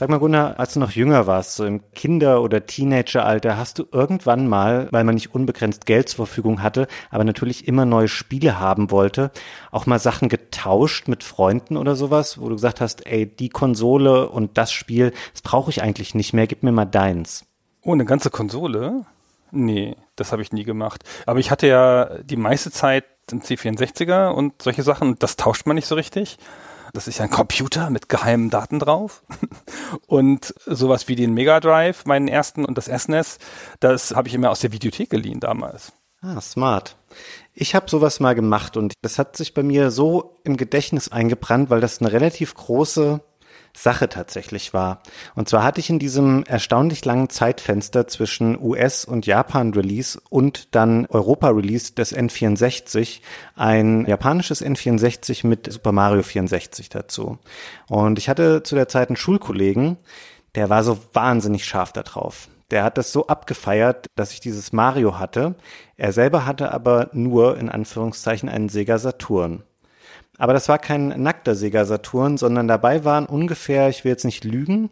Sag mal Gunnar, als du noch jünger warst, so im Kinder- oder Teenageralter, hast du irgendwann mal, weil man nicht unbegrenzt Geld zur Verfügung hatte, aber natürlich immer neue Spiele haben wollte, auch mal Sachen getauscht mit Freunden oder sowas, wo du gesagt hast, ey, die Konsole und das Spiel, das brauche ich eigentlich nicht mehr, gib mir mal deins. Oh, eine ganze Konsole? Nee, das habe ich nie gemacht. Aber ich hatte ja die meiste Zeit einen C64er und solche Sachen, das tauscht man nicht so richtig. Das ist ein Computer mit geheimen Daten drauf. Und sowas wie den Mega Drive, meinen ersten und das SNES, das habe ich immer aus der Videothek geliehen damals. Ah, smart. Ich habe sowas mal gemacht und das hat sich bei mir so im Gedächtnis eingebrannt, weil das eine relativ große Sache tatsächlich war. Und zwar hatte ich in diesem erstaunlich langen Zeitfenster zwischen US- und Japan-Release und dann Europa-Release des N64 ein japanisches N64 mit Super Mario 64 dazu. Und ich hatte zu der Zeit einen Schulkollegen, der war so wahnsinnig scharf da drauf. Der hat das so abgefeiert, dass ich dieses Mario hatte. Er selber hatte aber nur in Anführungszeichen einen Sega Saturn. Aber das war kein nackter Sega Saturn, sondern dabei waren ungefähr, ich will jetzt nicht lügen,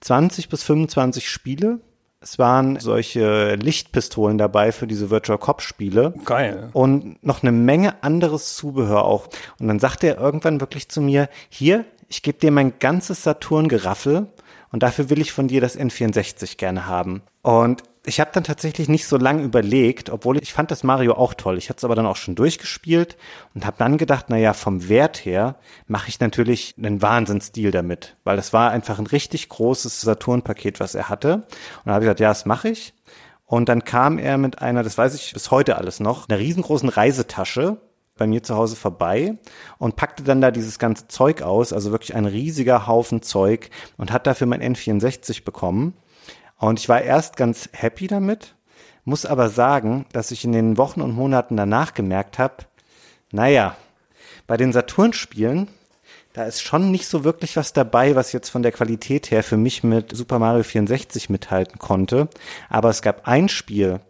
20 bis 25 Spiele. Es waren solche Lichtpistolen dabei für diese Virtual Cop Spiele. Geil. Und noch eine Menge anderes Zubehör auch. Und dann sagte er irgendwann wirklich zu mir, hier, ich gebe dir mein ganzes Saturn-Geraffel und dafür will ich von dir das N64 gerne haben. Und ich habe dann tatsächlich nicht so lange überlegt, obwohl ich fand das Mario auch toll. Ich hatte es aber dann auch schon durchgespielt und habe dann gedacht, na ja, vom Wert her mache ich natürlich einen Wahnsinnsdeal damit, weil das war einfach ein richtig großes Saturn-Paket, was er hatte. Und dann habe ich gesagt, ja, das mache ich. Und dann kam er mit einer, das weiß ich bis heute alles noch, einer riesengroßen Reisetasche bei mir zu Hause vorbei und packte dann da dieses ganze Zeug aus, also wirklich ein riesiger Haufen Zeug und hat dafür mein N64 bekommen. Und ich war erst ganz happy damit, muss aber sagen, dass ich in den Wochen und Monaten danach gemerkt habe, naja, bei den Saturn-Spielen, da ist schon nicht so wirklich was dabei, was jetzt von der Qualität her für mich mit Super Mario 64 mithalten konnte. Aber es gab ein Spiel,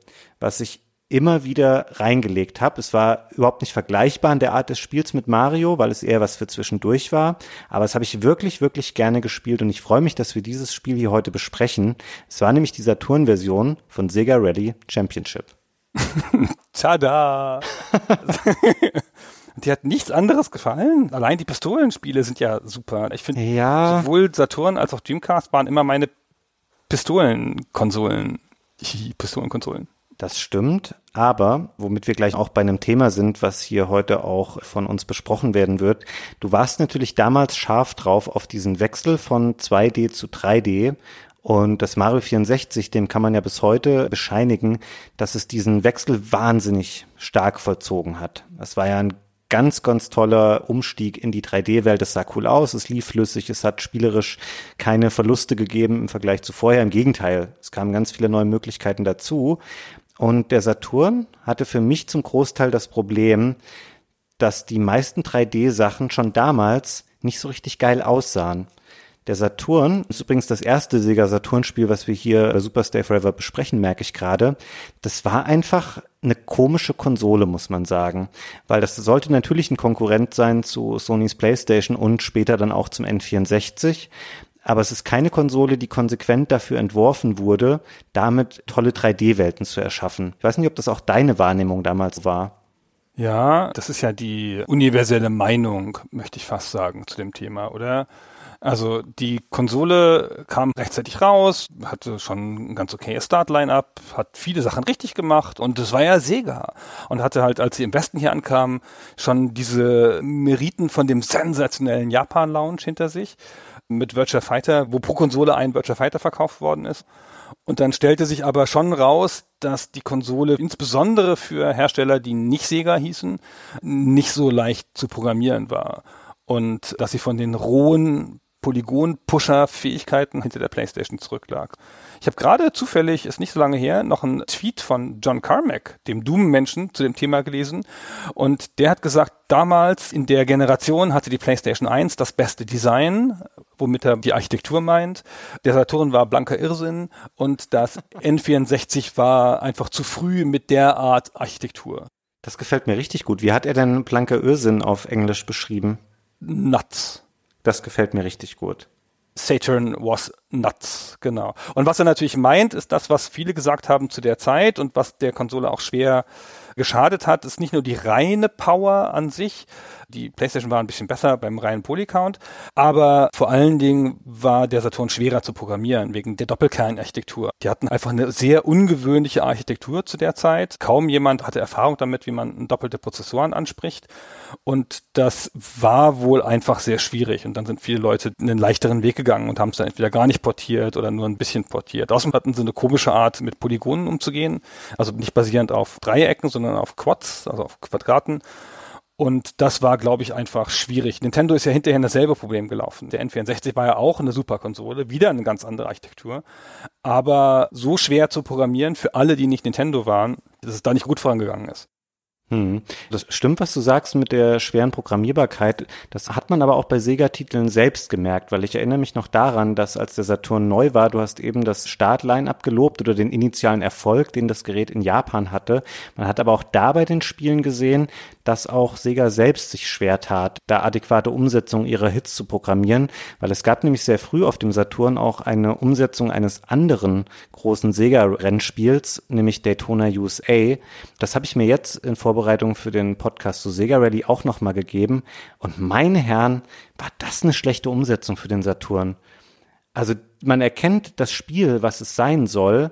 was ich immer wieder reingelegt habe. Es war überhaupt nicht vergleichbar in der Art des Spiels mit Mario, weil es eher was für zwischendurch war. Aber es habe ich wirklich, wirklich gerne gespielt und ich freue mich, dass wir dieses Spiel hier heute besprechen. Es war nämlich die Saturn-Version von Sega Rally Championship. Tada! Die hat nichts anderes gefallen. Allein die Pistolenspiele sind ja super. Ich finde, Ja. sowohl Saturn als auch Dreamcast waren immer meine Pistolenkonsolen. Pistolenkonsolen. Das stimmt, aber womit wir gleich auch bei einem Thema sind, was hier heute auch von uns besprochen werden wird. Du warst natürlich damals scharf drauf auf diesen Wechsel von 2D zu 3D und das Mario 64, dem kann man ja bis heute bescheinigen, dass es diesen Wechsel wahnsinnig stark vollzogen hat. Das war ja ein ganz, ganz toller Umstieg in die 3D-Welt. Es sah cool aus, es lief flüssig, es hat spielerisch keine Verluste gegeben im Vergleich zu vorher. Im Gegenteil, es kamen ganz viele neue Möglichkeiten dazu. Und der Saturn hatte für mich zum Großteil das Problem, dass die meisten 3D-Sachen schon damals nicht so richtig geil aussahen. Der Saturn ist übrigens das erste Sega Saturn-Spiel, was wir hier bei Super Stay Forever besprechen, merke ich gerade. Das war einfach eine komische Konsole, muss man sagen. Weil das sollte natürlich ein Konkurrent sein zu Sony's PlayStation und später dann auch zum N64. Aber es ist keine Konsole, die konsequent dafür entworfen wurde, damit tolle 3D-Welten zu erschaffen. Ich weiß nicht, ob das auch deine Wahrnehmung damals war. Ja, das ist ja die universelle Meinung, möchte ich fast sagen, zu dem Thema, oder? Also die Konsole kam rechtzeitig raus, hatte schon ein ganz okayes Start-Line-Up, hat viele Sachen richtig gemacht und das war ja Sega und hatte halt, als sie im Westen hier ankam, schon diese Meriten von dem sensationellen Japan-Lounge hinter sich mit Virtua Fighter, wo pro Konsole ein Virtua Fighter verkauft worden ist. Und dann stellte sich aber schon raus, dass die Konsole insbesondere für Hersteller, die nicht Sega hießen, nicht so leicht zu programmieren war. Und dass sie von den rohen Polygon-Pusher-Fähigkeiten hinter der PlayStation zurücklag. Ich habe gerade zufällig, ist nicht so lange her, noch einen Tweet von John Carmack, dem Doom-Menschen, zu dem Thema gelesen. Und der hat gesagt, damals in der Generation hatte die PlayStation 1 das beste Design, womit er die Architektur meint. Der Saturn war blanker Irrsinn und das N64 war einfach zu früh mit der Art Architektur. Das gefällt mir richtig gut. Wie hat er denn blanker Irrsinn auf Englisch beschrieben? Nuts. Das gefällt mir richtig gut. Saturn was nuts, genau. Und was er natürlich meint, ist das, was viele gesagt haben zu der Zeit und was der Konsole auch schwer geschadet hat, ist nicht nur die reine Power an sich, die PlayStation war ein bisschen besser beim reinen Polycount, aber vor allen Dingen war der Saturn schwerer zu programmieren wegen der Doppelkernarchitektur. Die hatten einfach eine sehr ungewöhnliche Architektur zu der Zeit. Kaum jemand hatte Erfahrung damit, wie man doppelte Prozessoren anspricht. Und das war wohl einfach sehr schwierig. Und dann sind viele Leute einen leichteren Weg gegangen und haben es dann entweder gar nicht portiert oder nur ein bisschen portiert. Außerdem hatten sie eine komische Art, mit Polygonen umzugehen. Also nicht basierend auf Dreiecken, sondern auf Quads, also auf Quadraten. Und das war, glaube ich, einfach schwierig. Nintendo ist ja hinterher in dasselbe Problem gelaufen. Der N64 war ja auch eine Superkonsole, wieder eine ganz andere Architektur. Aber so schwer zu programmieren für alle, die nicht Nintendo waren, dass es da nicht gut vorangegangen ist. Hm. Das stimmt, was du sagst mit der schweren Programmierbarkeit. Das hat man aber auch bei Sega-Titeln selbst gemerkt, weil ich erinnere mich noch daran, dass als der Saturn neu war, du hast eben das Startline-up gelobt oder den initialen Erfolg, den das Gerät in Japan hatte. Man hat aber auch da bei den Spielen gesehen, dass auch Sega selbst sich schwer tat, da adäquate Umsetzungen ihrer Hits zu programmieren, weil es gab nämlich sehr früh auf dem Saturn auch eine Umsetzung eines anderen großen Sega-Rennspiels, nämlich Daytona USA. Das habe ich mir jetzt in Vorbereitung für den Podcast zu Sega Rally auch nochmal gegeben. Und meine Herren, war das eine schlechte Umsetzung für den Saturn. Also man erkennt das Spiel, was es sein soll,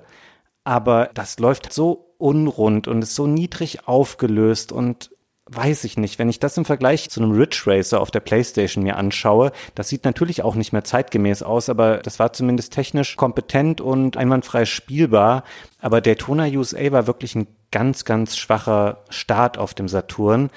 aber das läuft so unrund und ist so niedrig aufgelöst und weiß ich nicht, wenn ich das im Vergleich zu einem Ridge Racer auf der Playstation mir anschaue, das sieht natürlich auch nicht mehr zeitgemäß aus, aber das war zumindest technisch kompetent und einwandfrei spielbar. Aber Daytona USA war wirklich ein ganz, ganz schwacher Start auf dem Saturn.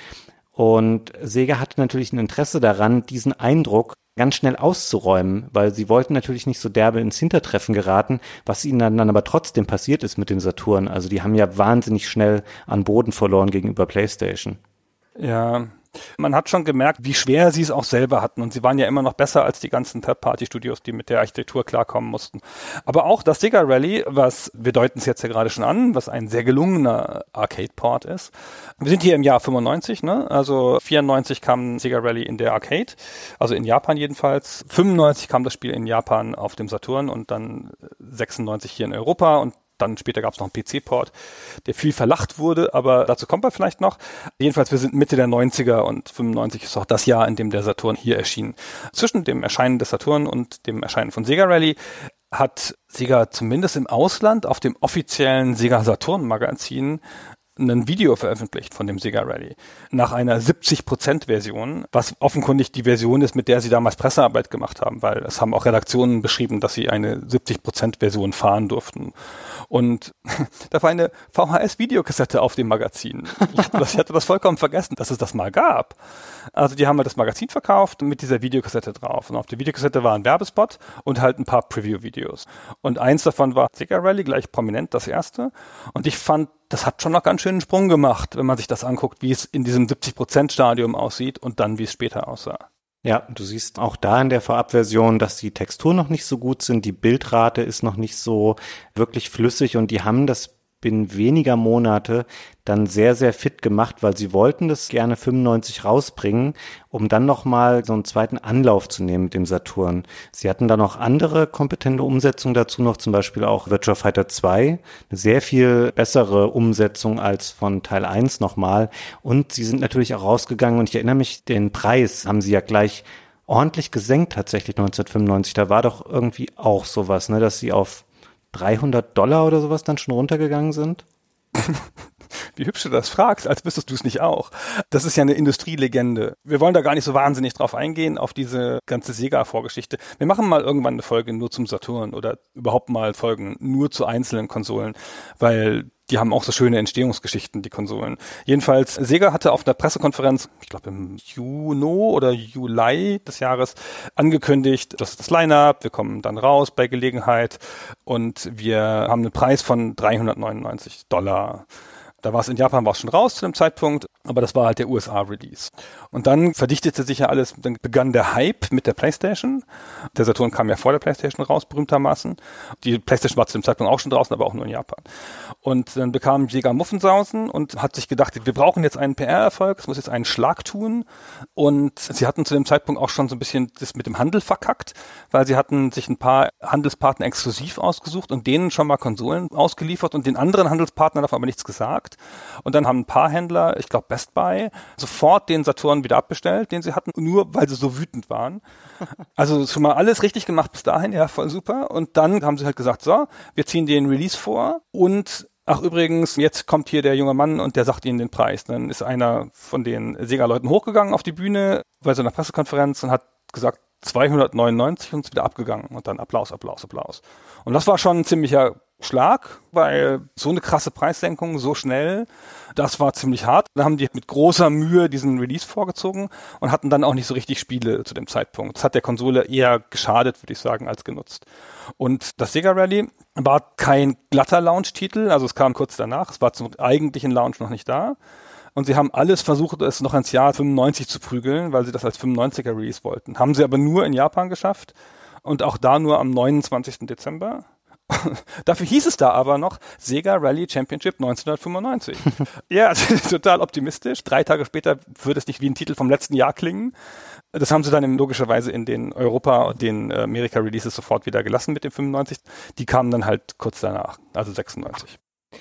Und Sega hatte natürlich ein Interesse daran, diesen Eindruck ganz schnell auszuräumen, weil sie wollten natürlich nicht so derbe ins Hintertreffen geraten, was ihnen dann, aber trotzdem passiert ist mit dem Saturn. Also die haben ja wahnsinnig schnell an Boden verloren gegenüber PlayStation. Ja, man hat schon gemerkt, wie schwer sie es auch selber hatten. Und sie waren ja immer noch besser als die ganzen Third-Party-Studios, die mit der Architektur klarkommen mussten. Aber auch das Sega Rally, was, wir deuten es jetzt ja gerade schon an, was ein sehr gelungener Arcade-Port ist. Wir sind hier im Jahr 95, ne? Also 94 kam Sega Rally in der Arcade, also in Japan jedenfalls. 95 kam das Spiel in Japan auf dem Saturn und dann 96 hier in Europa und dann später gab es noch einen PC-Port, der viel verlacht wurde, aber dazu kommt er vielleicht noch. Jedenfalls, wir sind Mitte der 90er und 95 ist auch das Jahr, in dem der Saturn hier erschien. Zwischen dem Erscheinen des Saturn und dem Erscheinen von Sega Rally hat Sega zumindest im Ausland auf dem offiziellen Sega Saturn Magazin ein Video veröffentlicht von dem Sega Rally nach einer 70% Version, was offenkundig die Version ist, mit der sie damals Pressearbeit gemacht haben, weil es haben auch Redaktionen beschrieben, dass sie eine 70% Version fahren durften. Und da war eine VHS-Videokassette auf dem Magazin. Ich hatte, das, vollkommen vergessen, dass es das mal gab. Also die haben halt das Magazin verkauft mit dieser Videokassette drauf. Und auf der Videokassette war ein Werbespot und halt ein paar Preview-Videos. Und eins davon war Sega Rally, gleich prominent das erste. Und ich fand, das hat schon noch ganz schön einen Sprung gemacht, wenn man sich das anguckt, wie es in diesem 70%-Stadium aussieht und dann, wie es später aussah. Ja, du siehst auch da in der Vorabversion, dass die Texturen noch nicht so gut sind, die Bildrate ist noch nicht so wirklich flüssig und die haben das binnen weniger Monate dann sehr, sehr fit gemacht, weil sie wollten das gerne 95 rausbringen, um dann nochmal so einen zweiten Anlauf zu nehmen mit dem Saturn. Sie hatten dann noch andere kompetente Umsetzungen dazu, noch zum Beispiel auch Virtua Fighter 2, eine sehr viel bessere Umsetzung als von Teil 1 nochmal. Und sie sind natürlich auch rausgegangen und ich erinnere mich, den Preis haben sie ja gleich ordentlich gesenkt tatsächlich 1995. Da war doch irgendwie auch sowas, ne, dass sie auf 300 Dollar oder sowas dann schon runtergegangen sind? Wie hübsch du das fragst, als wüsstest du es nicht auch. Das ist ja eine Industrielegende. Wir wollen da gar nicht so wahnsinnig drauf eingehen, auf diese ganze Sega-Vorgeschichte. Wir machen mal irgendwann eine Folge nur zum Saturn oder überhaupt mal Folgen nur zu einzelnen Konsolen, weil die haben auch so schöne Entstehungsgeschichten, die Konsolen. Jedenfalls, Sega hatte auf einer Pressekonferenz, ich glaube im Juni oder Juli des Jahres, angekündigt, das ist das Line-Up, wir kommen dann raus bei Gelegenheit und wir haben einen Preis von 399 Dollar. Da war es in Japan war schon raus zu dem Zeitpunkt, aber das war halt der USA-Release. Und dann verdichtete sich ja alles, dann begann der Hype mit der PlayStation. Der Saturn kam ja vor der PlayStation raus, berühmtermaßen. Die PlayStation war zu dem Zeitpunkt auch schon draußen, aber auch nur in Japan. Und dann bekam Jäger Muffensausen und hat sich gedacht, wir brauchen jetzt einen PR-Erfolg, es muss jetzt einen Schlag tun. Und sie hatten zu dem Zeitpunkt auch schon so ein bisschen das mit dem Handel verkackt, weil sie hatten sich ein paar Handelspartner exklusiv ausgesucht und denen schon mal Konsolen ausgeliefert und den anderen Handelspartnern davon aber nichts gesagt. Und dann haben ein paar Händler, ich glaube Best Buy, sofort den Saturn wieder abbestellt, den sie hatten, nur weil sie so wütend waren. Also schon mal alles richtig gemacht bis dahin, ja, voll super. Und dann haben sie halt gesagt, so, wir ziehen den Release vor und Ach übrigens, jetzt kommt hier der junge Mann und der sagt ihnen den Preis. Dann ist einer von den Sega-Leuten hochgegangen auf die Bühne bei so einer Pressekonferenz und hat gesagt 299 und ist wieder abgegangen und dann Applaus, Applaus, Applaus. Und das war schon ein ziemlicher Schlag, weil so eine krasse Preissenkung so schnell, das war ziemlich hart. Da haben die mit großer Mühe diesen Release vorgezogen und hatten dann auch nicht so richtig Spiele zu dem Zeitpunkt. Das hat der Konsole eher geschadet, würde ich sagen, als genutzt. Und das Sega Rally war kein glatter Launch-Titel, also es kam kurz danach, es war zum eigentlichen Launch noch nicht da. Und sie haben alles versucht, es noch ins Jahr 95 zu prügeln, weil sie das als 95er Release wollten. Haben sie aber nur in Japan geschafft und auch da nur am 29. Dezember. Dafür hieß es da aber noch Sega Rally Championship 1995. ja, total optimistisch. Drei Tage später würde es nicht wie ein Titel vom letzten Jahr klingen. Das haben sie dann logischerweise in den Europa und den äh, Amerika Releases sofort wieder gelassen mit dem 95. Die kamen dann halt kurz danach, also 96.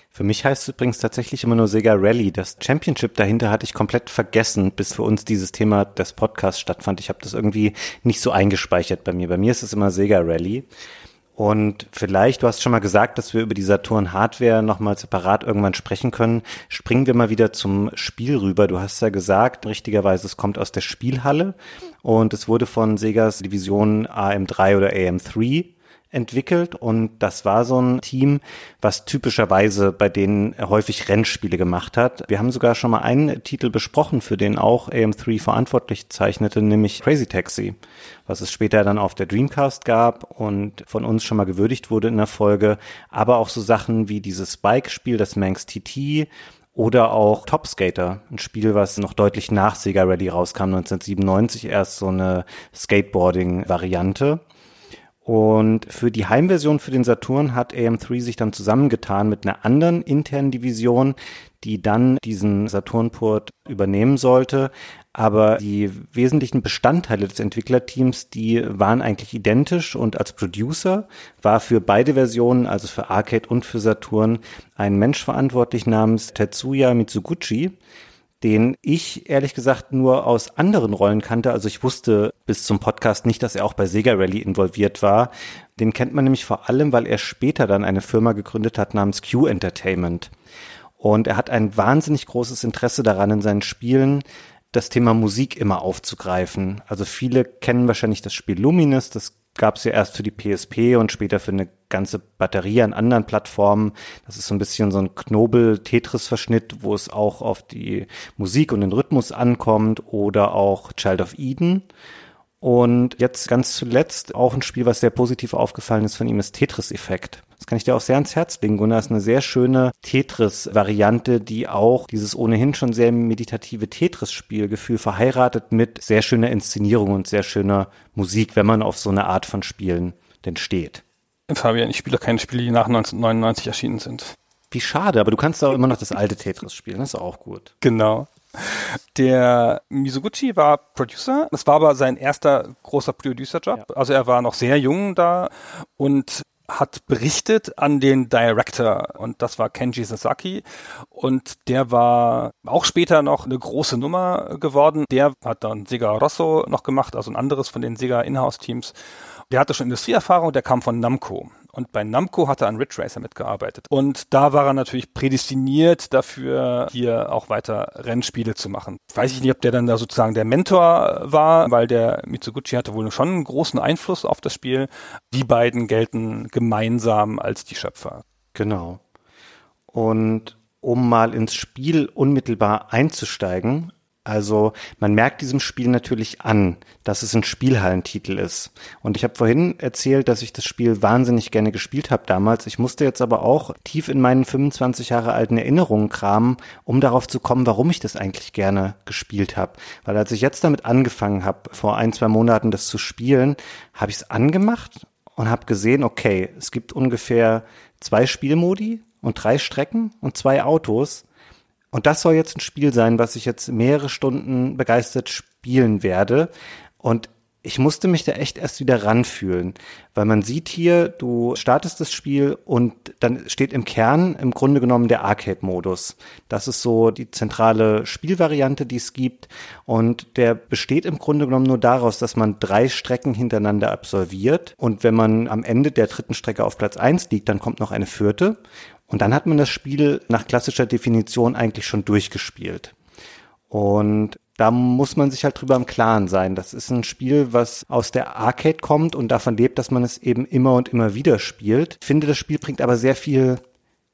Für mich heißt es übrigens tatsächlich immer nur Sega Rally. Das Championship dahinter hatte ich komplett vergessen, bis für uns dieses Thema des Podcasts stattfand. Ich habe das irgendwie nicht so eingespeichert bei mir. Bei mir ist es immer Sega Rally. Und vielleicht, du hast schon mal gesagt, dass wir über die Saturn Hardware nochmal separat irgendwann sprechen können. Springen wir mal wieder zum Spiel rüber. Du hast ja gesagt, richtigerweise, es kommt aus der Spielhalle und es wurde von Segas Division AM3 oder AM3 entwickelt und das war so ein Team, was typischerweise bei denen häufig Rennspiele gemacht hat. Wir haben sogar schon mal einen Titel besprochen, für den auch AM3 verantwortlich zeichnete, nämlich Crazy Taxi, was es später dann auf der Dreamcast gab und von uns schon mal gewürdigt wurde in der Folge, aber auch so Sachen wie dieses Bike-Spiel, das Manx TT, oder auch Top Skater, ein Spiel, was noch deutlich nach Sega Rally rauskam, 1997 erst so eine Skateboarding-Variante. Und für die Heimversion für den Saturn hat AM3 sich dann zusammengetan mit einer anderen internen Division, die dann diesen Saturn-Port übernehmen sollte. Aber die wesentlichen Bestandteile des Entwicklerteams, die waren eigentlich identisch und als Producer war für beide Versionen, also für Arcade und für Saturn, ein Mensch verantwortlich namens Tetsuya Mitsuguchi, den ich ehrlich gesagt nur aus anderen Rollen kannte. Also ich wusste bis zum Podcast nicht, dass er auch bei Sega Rally involviert war. Den kennt man nämlich vor allem, weil er später dann eine Firma gegründet hat namens Q Entertainment. Und er hat ein wahnsinnig großes Interesse daran, in seinen Spielen das Thema Musik immer aufzugreifen. Also viele kennen wahrscheinlich das Spiel Luminous, das gab es ja erst für die PSP und später für eine ganze Batterie an anderen Plattformen. Das ist so ein bisschen so ein Knobel-Tetris-Verschnitt, wo es auch auf die Musik und den Rhythmus ankommt oder auch Child of Eden. Und jetzt ganz zuletzt auch ein Spiel, was sehr positiv aufgefallen ist von ihm, ist Tetris-Effekt. Das kann ich dir auch sehr ans Herz legen. Gunnar ist eine sehr schöne Tetris-Variante, die auch dieses ohnehin schon sehr meditative Tetris-Spielgefühl verheiratet mit sehr schöner Inszenierung und sehr schöner Musik, wenn man auf so eine Art von Spielen denn steht. Fabian, ich spiele keine Spiele, die nach 1999 erschienen sind. Wie schade, aber du kannst auch immer noch das alte Tetris spielen, das ist auch gut. Genau. Der Mizuguchi war Producer. Das war aber sein erster großer Producer-Job. Ja. Also er war noch sehr jung da und hat berichtet an den Director und das war Kenji Sasaki und der war auch später noch eine große Nummer geworden. Der hat dann Sega Rosso noch gemacht, also ein anderes von den Sega Inhouse-Teams. Der hatte schon Industrieerfahrung, der kam von Namco. Und bei Namco hat er an Ridge Racer mitgearbeitet. Und da war er natürlich prädestiniert dafür, hier auch weiter Rennspiele zu machen. Weiß ich nicht, ob der dann da sozusagen der Mentor war, weil der Mitsuguchi hatte wohl schon einen großen Einfluss auf das Spiel. Die beiden gelten gemeinsam als die Schöpfer. Genau. Und um mal ins Spiel unmittelbar einzusteigen, also man merkt diesem Spiel natürlich an, dass es ein Spielhallentitel ist. Und ich habe vorhin erzählt, dass ich das Spiel wahnsinnig gerne gespielt habe damals. Ich musste jetzt aber auch tief in meinen 25 Jahre alten Erinnerungen kramen, um darauf zu kommen, warum ich das eigentlich gerne gespielt habe. Weil als ich jetzt damit angefangen habe, vor ein, zwei Monaten das zu spielen, habe ich es angemacht und habe gesehen, okay, es gibt ungefähr zwei Spielmodi und drei Strecken und zwei Autos. Und das soll jetzt ein Spiel sein, was ich jetzt mehrere Stunden begeistert spielen werde. Und ich musste mich da echt erst wieder ranfühlen, weil man sieht hier, du startest das Spiel und dann steht im Kern im Grunde genommen der Arcade-Modus. Das ist so die zentrale Spielvariante, die es gibt und der besteht im Grunde genommen nur daraus, dass man drei Strecken hintereinander absolviert und wenn man am Ende der dritten Strecke auf Platz eins liegt, dann kommt noch eine vierte und dann hat man das Spiel nach klassischer Definition eigentlich schon durchgespielt. Und da muss man sich halt drüber im Klaren sein. Das ist ein Spiel, was aus der Arcade kommt und davon lebt, dass man es eben immer und immer wieder spielt. Ich finde, das Spiel bringt aber sehr viel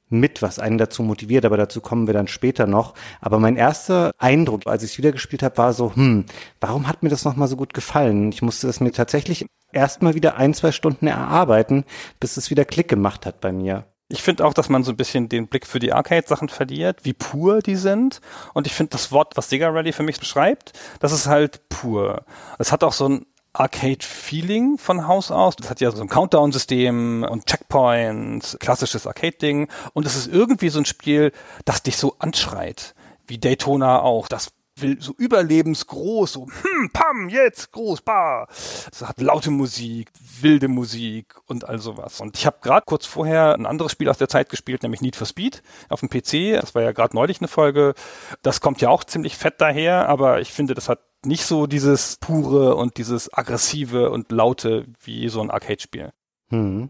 mit, was einen dazu motiviert, aber dazu kommen wir dann später noch. Aber mein erster Eindruck, als ich es wieder gespielt habe, war so, hm, warum hat mir das nochmal so gut gefallen? Ich musste das mir tatsächlich erstmal wieder ein, zwei Stunden erarbeiten, bis es wieder Klick gemacht hat bei mir. Ich finde auch, dass man so ein bisschen den Blick für die Arcade-Sachen verliert, wie pur die sind. Und ich finde das Wort, was Sega Rally für mich beschreibt, das ist halt pur. Es hat auch so ein Arcade-Feeling von Haus aus. Das hat ja so ein Countdown-System und Checkpoints, klassisches Arcade-Ding. Und es ist irgendwie so ein Spiel, das dich so anschreit. Wie Daytona auch. Das will so überlebensgroß, so hm, pam, jetzt, groß, bah. Es hat laute Musik, wilde Musik und all sowas. Und ich habe gerade kurz vorher ein anderes Spiel aus der Zeit gespielt, nämlich Need for Speed auf dem PC. Das war ja gerade neulich eine Folge. Das kommt ja auch ziemlich fett daher, aber ich finde, das hat nicht so dieses pure und dieses aggressive und laute wie so ein Arcade-Spiel. Hm.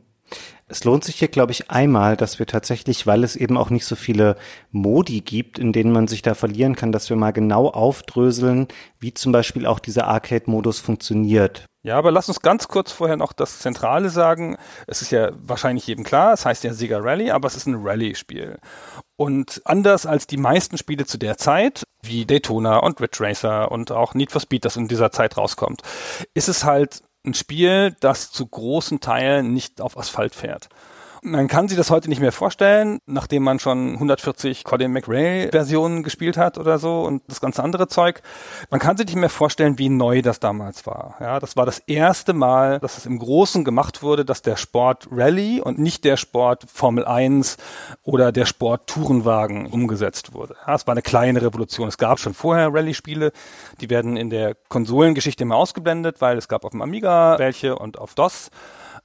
Es lohnt sich hier, glaube ich, einmal, dass wir tatsächlich, weil es eben auch nicht so viele Modi gibt, in denen man sich da verlieren kann, dass wir mal genau aufdröseln, wie zum Beispiel auch dieser Arcade-Modus funktioniert. Ja, aber lass uns ganz kurz vorher noch das Zentrale sagen. Es ist ja wahrscheinlich jedem klar, es heißt ja Sega Rally, aber es ist ein Rally-Spiel. Und anders als die meisten Spiele zu der Zeit, wie Daytona und Ridge Racer und auch Need for Speed, das in dieser Zeit rauskommt, ist es halt ein Spiel, das zu großen Teilen nicht auf Asphalt fährt. Man kann sich das heute nicht mehr vorstellen, nachdem man schon 140 Colin McRae Versionen gespielt hat oder so und das ganze andere Zeug. Man kann sich nicht mehr vorstellen, wie neu das damals war. Ja, das war das erste Mal, dass es im Großen gemacht wurde, dass der Sport Rallye und nicht der Sport Formel 1 oder der Sport Tourenwagen umgesetzt wurde. Ja, es war eine kleine Revolution. Es gab schon vorher Rallye-Spiele, die werden in der Konsolengeschichte immer ausgeblendet, weil es gab auf dem Amiga welche und auf DOS.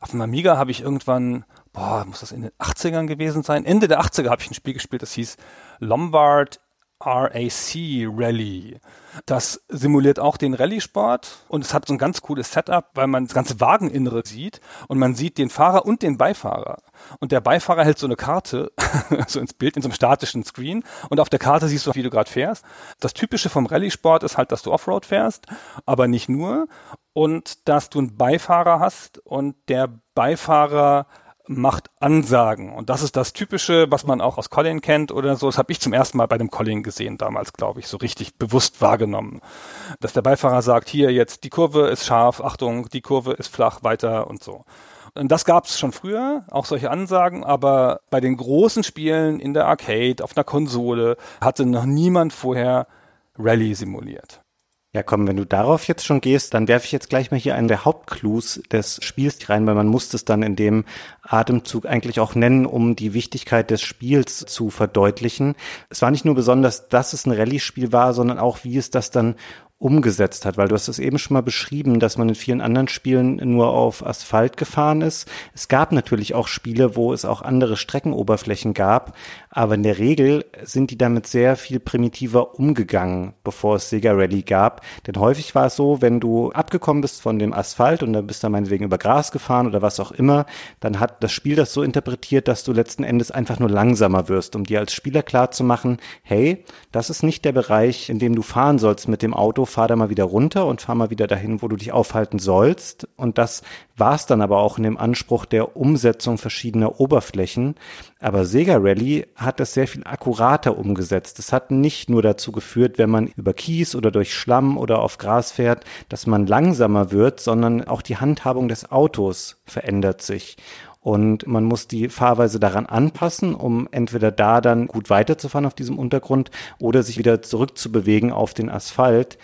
Auf dem Amiga habe ich irgendwann boah, muss das in den 80ern gewesen sein? Ende der 80er habe ich ein Spiel gespielt, das hieß Lombard RAC Rally. Das simuliert auch den Rallye-Sport und es hat so ein ganz cooles Setup, weil man das ganze Wageninnere sieht und man sieht den Fahrer und den Beifahrer. Und der Beifahrer hält so eine Karte, so ins Bild, in so einem statischen Screen und auf der Karte siehst du, wie du gerade fährst. Das Typische vom Rallye-Sport ist halt, dass du Offroad fährst, aber nicht nur und dass du einen Beifahrer hast und der Beifahrer macht Ansagen. Und das ist das Typische, was man auch aus Colin kennt oder so. Das habe ich zum ersten Mal bei dem Colin gesehen, damals, glaube ich, so richtig bewusst wahrgenommen. Dass der Beifahrer sagt, hier jetzt, die Kurve ist scharf, Achtung, die Kurve ist flach, weiter und so. Und das gab es schon früher, auch solche Ansagen, aber bei den großen Spielen in der Arcade, auf einer Konsole, hatte noch niemand vorher Rallye simuliert. Ja, komm, wenn du darauf jetzt schon gehst, dann werfe ich jetzt gleich mal hier einen der Hauptclues des Spiels rein, weil man muss es dann in dem Atemzug eigentlich auch nennen, um die Wichtigkeit des Spiels zu verdeutlichen. Es war nicht nur besonders, dass es ein Rallye-Spiel war, sondern auch, wie es das dann umgesetzt hat, weil du hast es eben schon mal beschrieben, dass man in vielen anderen Spielen nur auf Asphalt gefahren ist. Es gab natürlich auch Spiele, wo es auch andere Streckenoberflächen gab, aber in der Regel sind die damit sehr viel primitiver umgegangen, bevor es Sega Rally gab. Denn häufig war es so, wenn du abgekommen bist von dem Asphalt und dann bist du meinetwegen über Gras gefahren oder was auch immer, dann hat das Spiel das so interpretiert, dass du letzten Endes einfach nur langsamer wirst, um dir als Spieler klar zu machen, hey, das ist nicht der Bereich, in dem du fahren sollst mit dem Auto, fahr da mal wieder runter und fahr mal wieder dahin, wo du dich aufhalten sollst. Und das war es dann aber auch in dem Anspruch der Umsetzung verschiedener Oberflächen. Aber Sega Rally hat das sehr viel akkurater umgesetzt. Es hat nicht nur dazu geführt, wenn man über Kies oder durch Schlamm oder auf Gras fährt, dass man langsamer wird, sondern auch die Handhabung des Autos verändert sich. Und man muss die Fahrweise daran anpassen, um entweder da dann gut weiterzufahren auf diesem Untergrund oder sich wieder zurückzubewegen auf den Asphalt.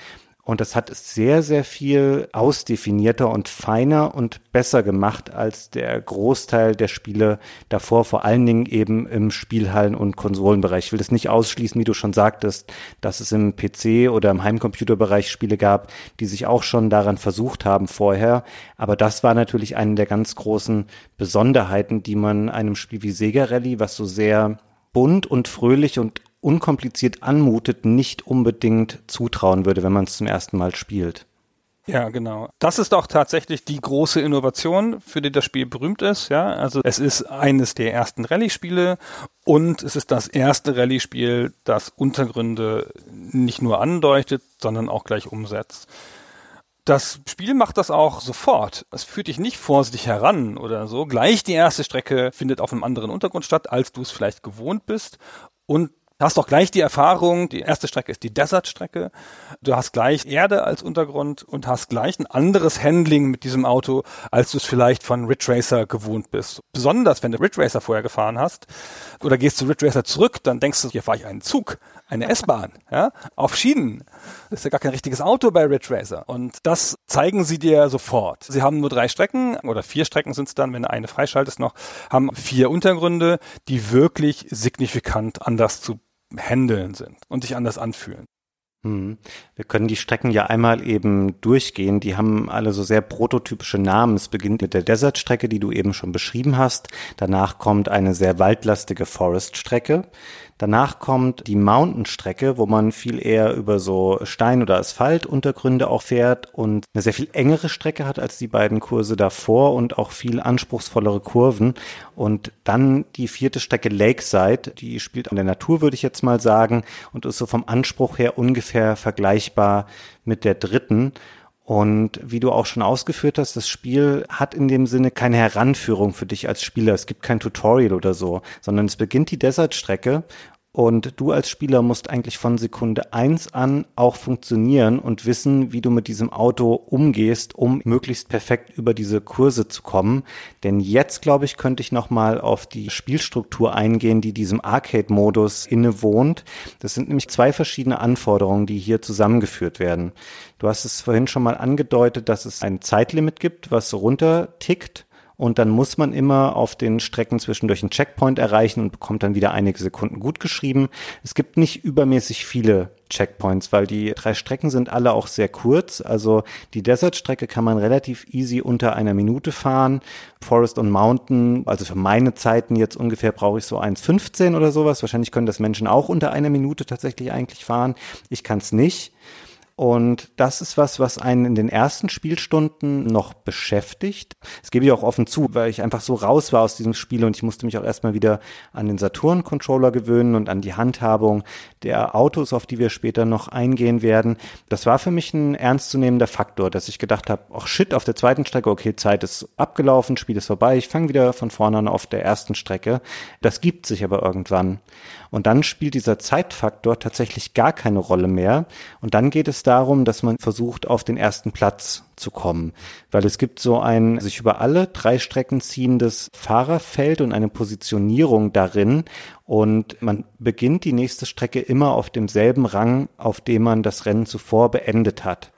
Und das hat es sehr, sehr viel ausdefinierter und feiner und besser gemacht als der Großteil der Spiele davor, vor allen Dingen eben im Spielhallen- und Konsolenbereich. Ich will das nicht ausschließen, wie du schon sagtest, dass es im PC oder im Heimcomputerbereich Spiele gab, die sich auch schon daran versucht haben vorher. Aber das war natürlich eine der ganz großen Besonderheiten, die man einem Spiel wie Sega Rally, was so sehr bunt und fröhlich und unkompliziert anmutet, nicht unbedingt zutrauen würde, wenn man es zum ersten Mal spielt. Ja, genau. Das ist auch tatsächlich die große Innovation, für die das Spiel berühmt ist. Ja, also es ist eines der ersten Rallye-Spiele und es ist das erste Rallye-Spiel, das Untergründe nicht nur andeutet, sondern auch gleich umsetzt. Das Spiel macht das auch sofort. Es führt dich nicht vorsichtig heran oder so. Gleich die erste Strecke findet auf einem anderen Untergrund statt, als du es vielleicht gewohnt bist. Und Du hast doch gleich die Erfahrung, die erste Strecke ist die Desert-Strecke. Du hast gleich Erde als Untergrund und hast gleich ein anderes Handling mit diesem Auto, als du es vielleicht von Ridge Racer gewohnt bist. Besonders, wenn du Ridge Racer vorher gefahren hast oder gehst zu Ridge Racer zurück, dann denkst du, hier fahre ich einen Zug, eine S-Bahn, ja, auf Schienen. Das ist ja gar kein richtiges Auto bei Ridge Racer. Und das zeigen sie dir sofort. Sie haben nur drei Strecken oder vier Strecken sind es dann, wenn du eine freischaltest noch, haben vier Untergründe, die wirklich signifikant anders zu handeln sind und sich anders anfühlen. Hm. Wir können die Strecken ja einmal eben durchgehen. Die haben alle so sehr prototypische Namen. Es beginnt mit der Desert-Strecke, die du eben schon beschrieben hast. Danach kommt eine sehr waldlastige Forest-Strecke. Danach kommt die Mountain-Strecke, wo man viel eher über so Stein- oder Asphaltuntergründe auch fährt und eine sehr viel engere Strecke hat als die beiden Kurse davor und auch viel anspruchsvollere Kurven. Und dann die vierte Strecke Lakeside, die spielt an der Natur, würde ich jetzt mal sagen, und ist so vom Anspruch her ungefähr vergleichbar mit der dritten. Und wie du auch schon ausgeführt hast, das Spiel hat in dem Sinne keine Heranführung für dich als Spieler. Es gibt kein Tutorial oder so, sondern es beginnt die Desert-Strecke und du als Spieler musst eigentlich von Sekunde eins an auch funktionieren und wissen, wie du mit diesem Auto umgehst, um möglichst perfekt über diese Kurse zu kommen. Denn jetzt, glaube ich, könnte ich nochmal auf die Spielstruktur eingehen, die diesem Arcade-Modus innewohnt. Das sind nämlich zwei verschiedene Anforderungen, die hier zusammengeführt werden. Du hast es vorhin schon mal angedeutet, dass es ein Zeitlimit gibt, was runter tickt und dann muss man immer auf den Strecken zwischendurch einen Checkpoint erreichen und bekommt dann wieder einige Sekunden gut geschrieben. Es gibt nicht übermäßig viele Checkpoints, weil die drei Strecken sind alle auch sehr kurz. Also die Desert-Strecke kann man relativ easy unter einer Minute fahren. Forest und Mountain, also für meine Zeiten jetzt ungefähr brauche ich so 1,15 oder sowas. Wahrscheinlich können das Menschen auch unter einer Minute tatsächlich eigentlich fahren. Ich kann es nicht. Und das ist was, was einen in den ersten Spielstunden noch beschäftigt. Das gebe ich auch offen zu, weil ich einfach so raus war aus diesem Spiel und ich musste mich auch erstmal wieder an den Saturn-Controller gewöhnen und an die Handhabung der Autos, auf die wir später noch eingehen werden. Das war für mich ein ernstzunehmender Faktor, dass ich gedacht habe, ach shit, auf der zweiten Strecke, okay, Zeit ist abgelaufen, Spiel ist vorbei, ich fange wieder von vorne an auf der ersten Strecke. Das gibt sich aber irgendwann. Und dann spielt dieser Zeitfaktor tatsächlich gar keine Rolle mehr. Und dann geht es darum, dass man versucht, auf den ersten Platz zu kommen. Weil es gibt so ein sich über alle drei Strecken ziehendes Fahrerfeld und eine Positionierung darin. Und man beginnt die nächste Strecke immer auf demselben Rang, auf dem man das Rennen zuvor beendet hat.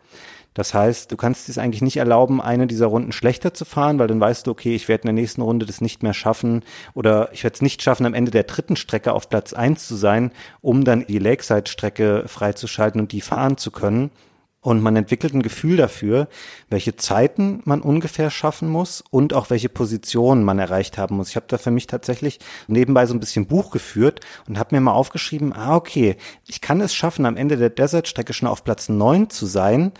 Das heißt, du kannst es eigentlich nicht erlauben, eine dieser Runden schlechter zu fahren, weil dann weißt du, okay, ich werde in der nächsten Runde das nicht mehr schaffen oder ich werde es nicht schaffen, am Ende der dritten Strecke auf Platz eins zu sein, um dann die Lakeside-Strecke freizuschalten und die fahren zu können. Und man entwickelt ein Gefühl dafür, welche Zeiten man ungefähr schaffen muss und auch welche Positionen man erreicht haben muss. Ich habe da für mich tatsächlich nebenbei so ein bisschen Buch geführt und habe mir mal aufgeschrieben, ah okay, ich kann es schaffen, am Ende der Desert-Strecke schon auf Platz neun zu sein,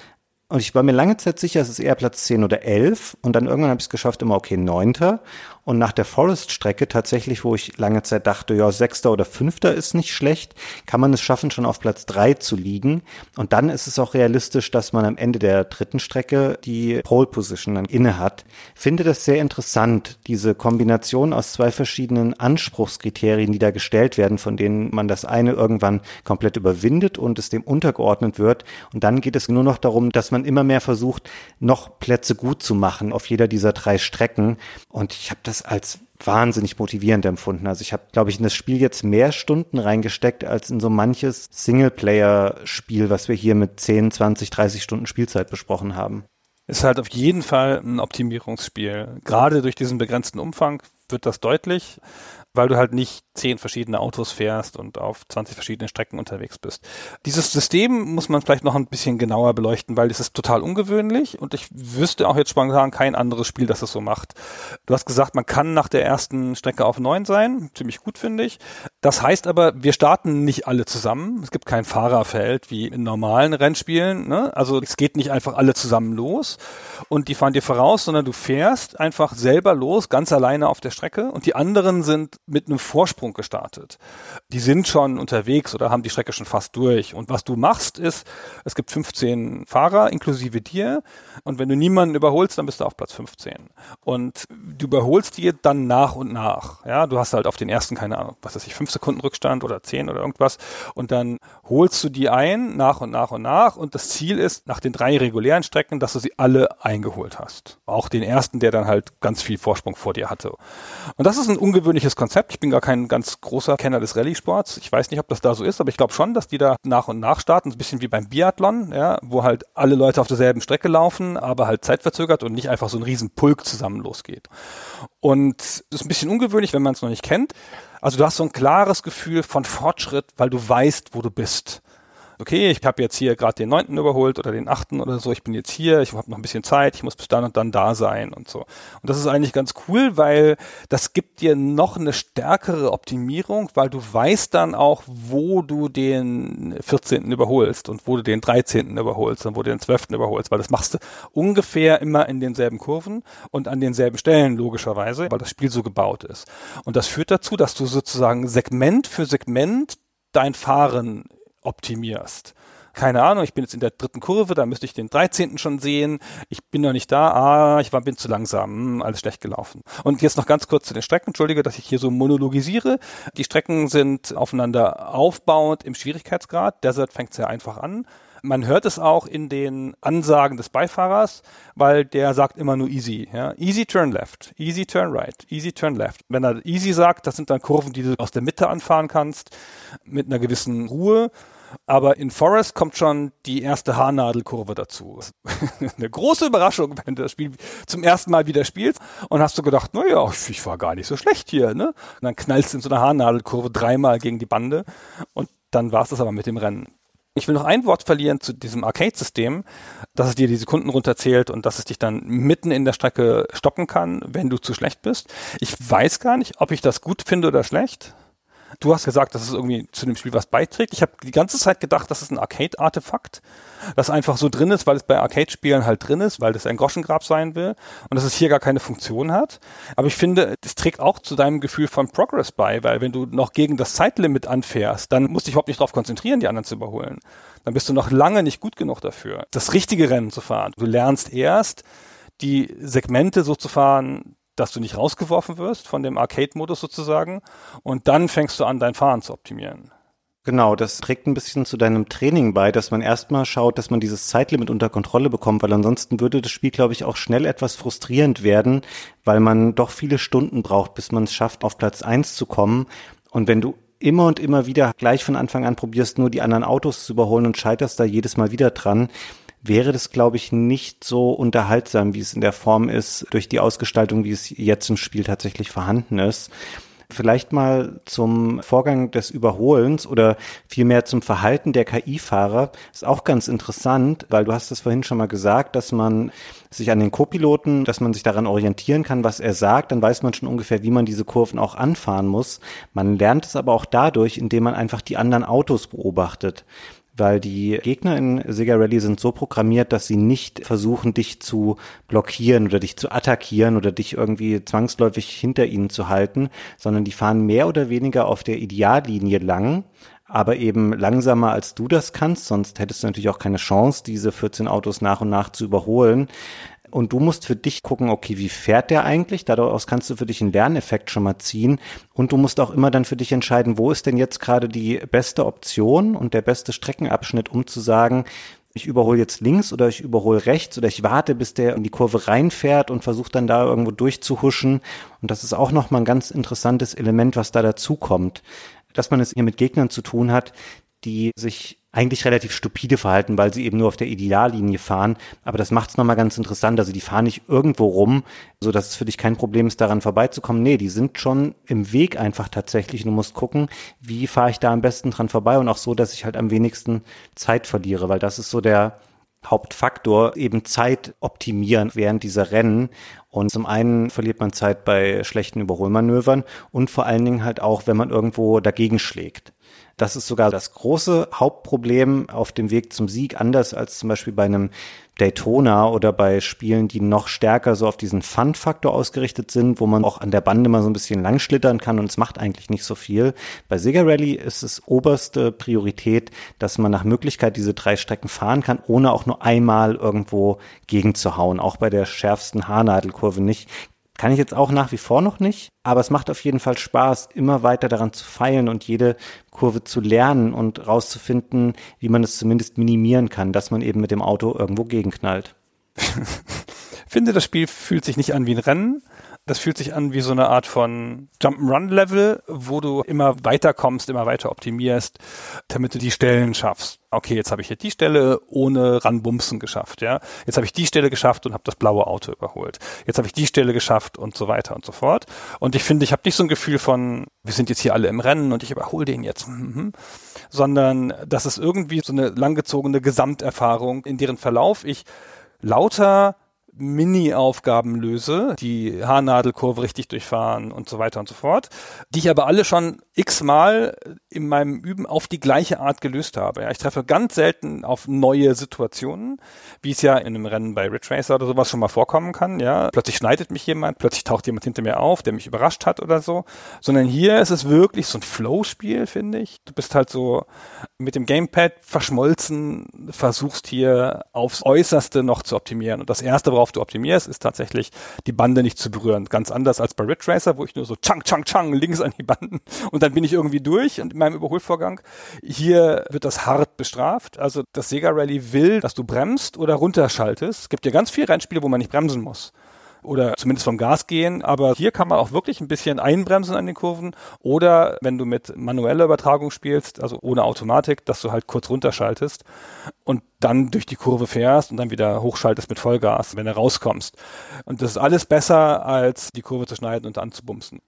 und ich war mir lange Zeit sicher, es ist eher Platz 10 oder 11. Und dann irgendwann habe ich es geschafft, immer okay, neunter. Und nach der Forest-Strecke tatsächlich, wo ich lange Zeit dachte, ja, Sechster oder Fünfter ist nicht schlecht, kann man es schaffen, schon auf Platz drei zu liegen. Und dann ist es auch realistisch, dass man am Ende der dritten Strecke die Pole Position dann inne hat. Finde das sehr interessant, diese Kombination aus zwei verschiedenen Anspruchskriterien, die da gestellt werden, von denen man das eine irgendwann komplett überwindet und es dem untergeordnet wird. Und dann geht es nur noch darum, dass man immer mehr versucht, noch Plätze gut zu machen auf jeder dieser drei Strecken. Und ich habe das als wahnsinnig motivierend empfunden. Also ich habe, glaube ich, in das Spiel jetzt mehr Stunden reingesteckt als in so manches Singleplayer-Spiel, was wir hier mit 10, 20, 30 Stunden Spielzeit besprochen haben. Ist halt auf jeden Fall ein Optimierungsspiel. Gerade durch diesen begrenzten Umfang wird das deutlich weil du halt nicht zehn verschiedene Autos fährst und auf 20 verschiedene Strecken unterwegs bist. Dieses System muss man vielleicht noch ein bisschen genauer beleuchten, weil es ist total ungewöhnlich und ich wüsste auch jetzt spontan kein anderes Spiel, das es so macht. Du hast gesagt, man kann nach der ersten Strecke auf neun sein, ziemlich gut finde ich. Das heißt aber, wir starten nicht alle zusammen. Es gibt kein Fahrerfeld wie in normalen Rennspielen. Ne? Also es geht nicht einfach alle zusammen los und die fahren dir voraus, sondern du fährst einfach selber los, ganz alleine auf der Strecke und die anderen sind mit einem Vorsprung gestartet. Die sind schon unterwegs oder haben die Strecke schon fast durch. Und was du machst, ist, es gibt 15 Fahrer inklusive dir. Und wenn du niemanden überholst, dann bist du auf Platz 15. Und du überholst die dann nach und nach. Ja, du hast halt auf den ersten, keine Ahnung, was weiß ich, fünf Sekunden Rückstand oder zehn oder irgendwas. Und dann holst du die ein, nach und nach und nach. Und das Ziel ist, nach den drei regulären Strecken, dass du sie alle eingeholt hast. Auch den ersten, der dann halt ganz viel Vorsprung vor dir hatte. Und das ist ein ungewöhnliches Konzept Konzept. Ich bin gar kein ganz großer Kenner des Rallye-Sports. Ich weiß nicht, ob das da so ist, aber ich glaube schon, dass die da nach und nach starten. Ein bisschen wie beim Biathlon, ja, wo halt alle Leute auf derselben Strecke laufen, aber halt zeitverzögert und nicht einfach so ein riesen Pulk zusammen losgeht. Und das ist ein bisschen ungewöhnlich, wenn man es noch nicht kennt. Also du hast so ein klares Gefühl von Fortschritt, weil du weißt, wo du bist okay, ich habe jetzt hier gerade den neunten überholt oder den achten oder so, ich bin jetzt hier, ich habe noch ein bisschen Zeit, ich muss bis dann und dann da sein und so. Und das ist eigentlich ganz cool, weil das gibt dir noch eine stärkere Optimierung, weil du weißt dann auch, wo du den 14. überholst und wo du den 13. überholst und wo du den 12. überholst, weil das machst du ungefähr immer in denselben Kurven und an denselben Stellen logischerweise, weil das Spiel so gebaut ist. Und das führt dazu, dass du sozusagen Segment für Segment dein Fahren optimierst. Keine Ahnung, ich bin jetzt in der dritten Kurve, da müsste ich den 13. schon sehen. Ich bin noch nicht da. Ah, ich war, bin zu langsam. Hm, alles schlecht gelaufen. Und jetzt noch ganz kurz zu den Strecken. Entschuldige, dass ich hier so monologisiere. Die Strecken sind aufeinander aufbauend im Schwierigkeitsgrad. Desert fängt sehr einfach an. Man hört es auch in den Ansagen des Beifahrers, weil der sagt immer nur easy. Ja? Easy turn left, easy turn right, easy turn left. Wenn er easy sagt, das sind dann Kurven, die du aus der Mitte anfahren kannst, mit einer gewissen Ruhe. Aber in Forest kommt schon die erste Haarnadelkurve dazu. Eine große Überraschung, wenn du das Spiel zum ersten Mal wieder spielst und hast du gedacht, naja, ich war gar nicht so schlecht hier, ne? Und dann knallst du in so einer Haarnadelkurve dreimal gegen die Bande und dann war es das aber mit dem Rennen. Ich will noch ein Wort verlieren zu diesem Arcade-System, dass es dir die Sekunden runterzählt und dass es dich dann mitten in der Strecke stoppen kann, wenn du zu schlecht bist. Ich weiß gar nicht, ob ich das gut finde oder schlecht. Du hast gesagt, dass es irgendwie zu dem Spiel was beiträgt. Ich habe die ganze Zeit gedacht, das ist ein Arcade-Artefakt, das einfach so drin ist, weil es bei Arcade-Spielen halt drin ist, weil das ein Groschengrab sein will und dass es hier gar keine Funktion hat. Aber ich finde, es trägt auch zu deinem Gefühl von Progress bei, weil wenn du noch gegen das Zeitlimit anfährst, dann musst du dich überhaupt nicht darauf konzentrieren, die anderen zu überholen. Dann bist du noch lange nicht gut genug dafür, das richtige Rennen zu fahren. Du lernst erst, die Segmente so zu fahren, dass du nicht rausgeworfen wirst von dem Arcade-Modus sozusagen und dann fängst du an, dein Fahren zu optimieren. Genau, das trägt ein bisschen zu deinem Training bei, dass man erstmal schaut, dass man dieses Zeitlimit unter Kontrolle bekommt, weil ansonsten würde das Spiel, glaube ich, auch schnell etwas frustrierend werden, weil man doch viele Stunden braucht, bis man es schafft, auf Platz eins zu kommen. Und wenn du immer und immer wieder gleich von Anfang an probierst, nur die anderen Autos zu überholen und scheiterst da jedes Mal wieder dran, wäre das, glaube ich, nicht so unterhaltsam, wie es in der Form ist, durch die Ausgestaltung, wie es jetzt im Spiel tatsächlich vorhanden ist. Vielleicht mal zum Vorgang des Überholens oder vielmehr zum Verhalten der KI-Fahrer ist auch ganz interessant, weil du hast es vorhin schon mal gesagt, dass man sich an den Co-Piloten, dass man sich daran orientieren kann, was er sagt, dann weiß man schon ungefähr, wie man diese Kurven auch anfahren muss. Man lernt es aber auch dadurch, indem man einfach die anderen Autos beobachtet weil die Gegner in Sega Rally sind so programmiert, dass sie nicht versuchen, dich zu blockieren oder dich zu attackieren oder dich irgendwie zwangsläufig hinter ihnen zu halten, sondern die fahren mehr oder weniger auf der Ideallinie lang, aber eben langsamer als du das kannst, sonst hättest du natürlich auch keine Chance, diese 14 Autos nach und nach zu überholen. Und du musst für dich gucken, okay, wie fährt der eigentlich? Daraus kannst du für dich einen Lerneffekt schon mal ziehen. Und du musst auch immer dann für dich entscheiden, wo ist denn jetzt gerade die beste Option und der beste Streckenabschnitt, um zu sagen, ich überhole jetzt links oder ich überhole rechts oder ich warte, bis der in die Kurve reinfährt und versuche dann da irgendwo durchzuhuschen. Und das ist auch nochmal ein ganz interessantes Element, was da dazukommt. Dass man es hier mit Gegnern zu tun hat, die sich eigentlich relativ stupide verhalten, weil sie eben nur auf der Ideallinie fahren. Aber das macht es nochmal ganz interessant. Also die fahren nicht irgendwo rum, so dass es für dich kein Problem ist, daran vorbeizukommen. Nee, die sind schon im Weg einfach tatsächlich. Du musst gucken, wie fahre ich da am besten dran vorbei und auch so, dass ich halt am wenigsten Zeit verliere, weil das ist so der Hauptfaktor, eben Zeit optimieren während dieser Rennen. Und zum einen verliert man Zeit bei schlechten Überholmanövern und vor allen Dingen halt auch, wenn man irgendwo dagegen schlägt. Das ist sogar das große Hauptproblem auf dem Weg zum Sieg, anders als zum Beispiel bei einem Daytona oder bei Spielen, die noch stärker so auf diesen Fun-Faktor ausgerichtet sind, wo man auch an der Bande mal so ein bisschen langschlittern kann und es macht eigentlich nicht so viel. Bei Sega Rally ist es oberste Priorität, dass man nach Möglichkeit diese drei Strecken fahren kann, ohne auch nur einmal irgendwo gegenzuhauen. Auch bei der schärfsten Haarnadelkurve nicht. Kann ich jetzt auch nach wie vor noch nicht, aber es macht auf jeden Fall Spaß, immer weiter daran zu feilen und jede Kurve zu lernen und rauszufinden, wie man es zumindest minimieren kann, dass man eben mit dem Auto irgendwo gegenknallt. finde, das Spiel fühlt sich nicht an wie ein Rennen, das fühlt sich an wie so eine Art von Jump'n'Run-Level, wo du immer weiter kommst, immer weiter optimierst, damit du die Stellen schaffst. Okay, jetzt habe ich hier die Stelle ohne ranbumsen geschafft, ja. Jetzt habe ich die Stelle geschafft und habe das blaue Auto überholt. Jetzt habe ich die Stelle geschafft und so weiter und so fort. Und ich finde, ich habe nicht so ein Gefühl von, wir sind jetzt hier alle im Rennen und ich überhole den jetzt, mhm. sondern das ist irgendwie so eine langgezogene Gesamterfahrung, in deren Verlauf ich lauter Mini-Aufgaben löse, die Haarnadelkurve richtig durchfahren und so weiter und so fort, die ich aber alle schon x-mal in meinem Üben auf die gleiche Art gelöst habe. Ja, ich treffe ganz selten auf neue Situationen, wie es ja in einem Rennen bei Ridge Racer oder sowas schon mal vorkommen kann. Ja, plötzlich schneidet mich jemand, plötzlich taucht jemand hinter mir auf, der mich überrascht hat oder so. Sondern hier ist es wirklich so ein Flow-Spiel, finde ich. Du bist halt so mit dem Gamepad verschmolzen, versuchst hier aufs Äußerste noch zu optimieren. Und das erste, worauf du optimierst, ist tatsächlich die Bande nicht zu berühren. Ganz anders als bei Racer, wo ich nur so chang, chang, chang links an die Banden und dann bin ich irgendwie durch in meinem Überholvorgang. Hier wird das hart bestraft. Also das Sega Rally will, dass du bremst oder runterschaltest. Es gibt ja ganz viele Rennspiele, wo man nicht bremsen muss oder zumindest vom Gas gehen. Aber hier kann man auch wirklich ein bisschen einbremsen an den Kurven. Oder wenn du mit manueller Übertragung spielst, also ohne Automatik, dass du halt kurz runterschaltest und dann durch die Kurve fährst und dann wieder hochschaltest mit Vollgas, wenn du rauskommst. Und das ist alles besser, als die Kurve zu schneiden und dann zu bumsen. Hm.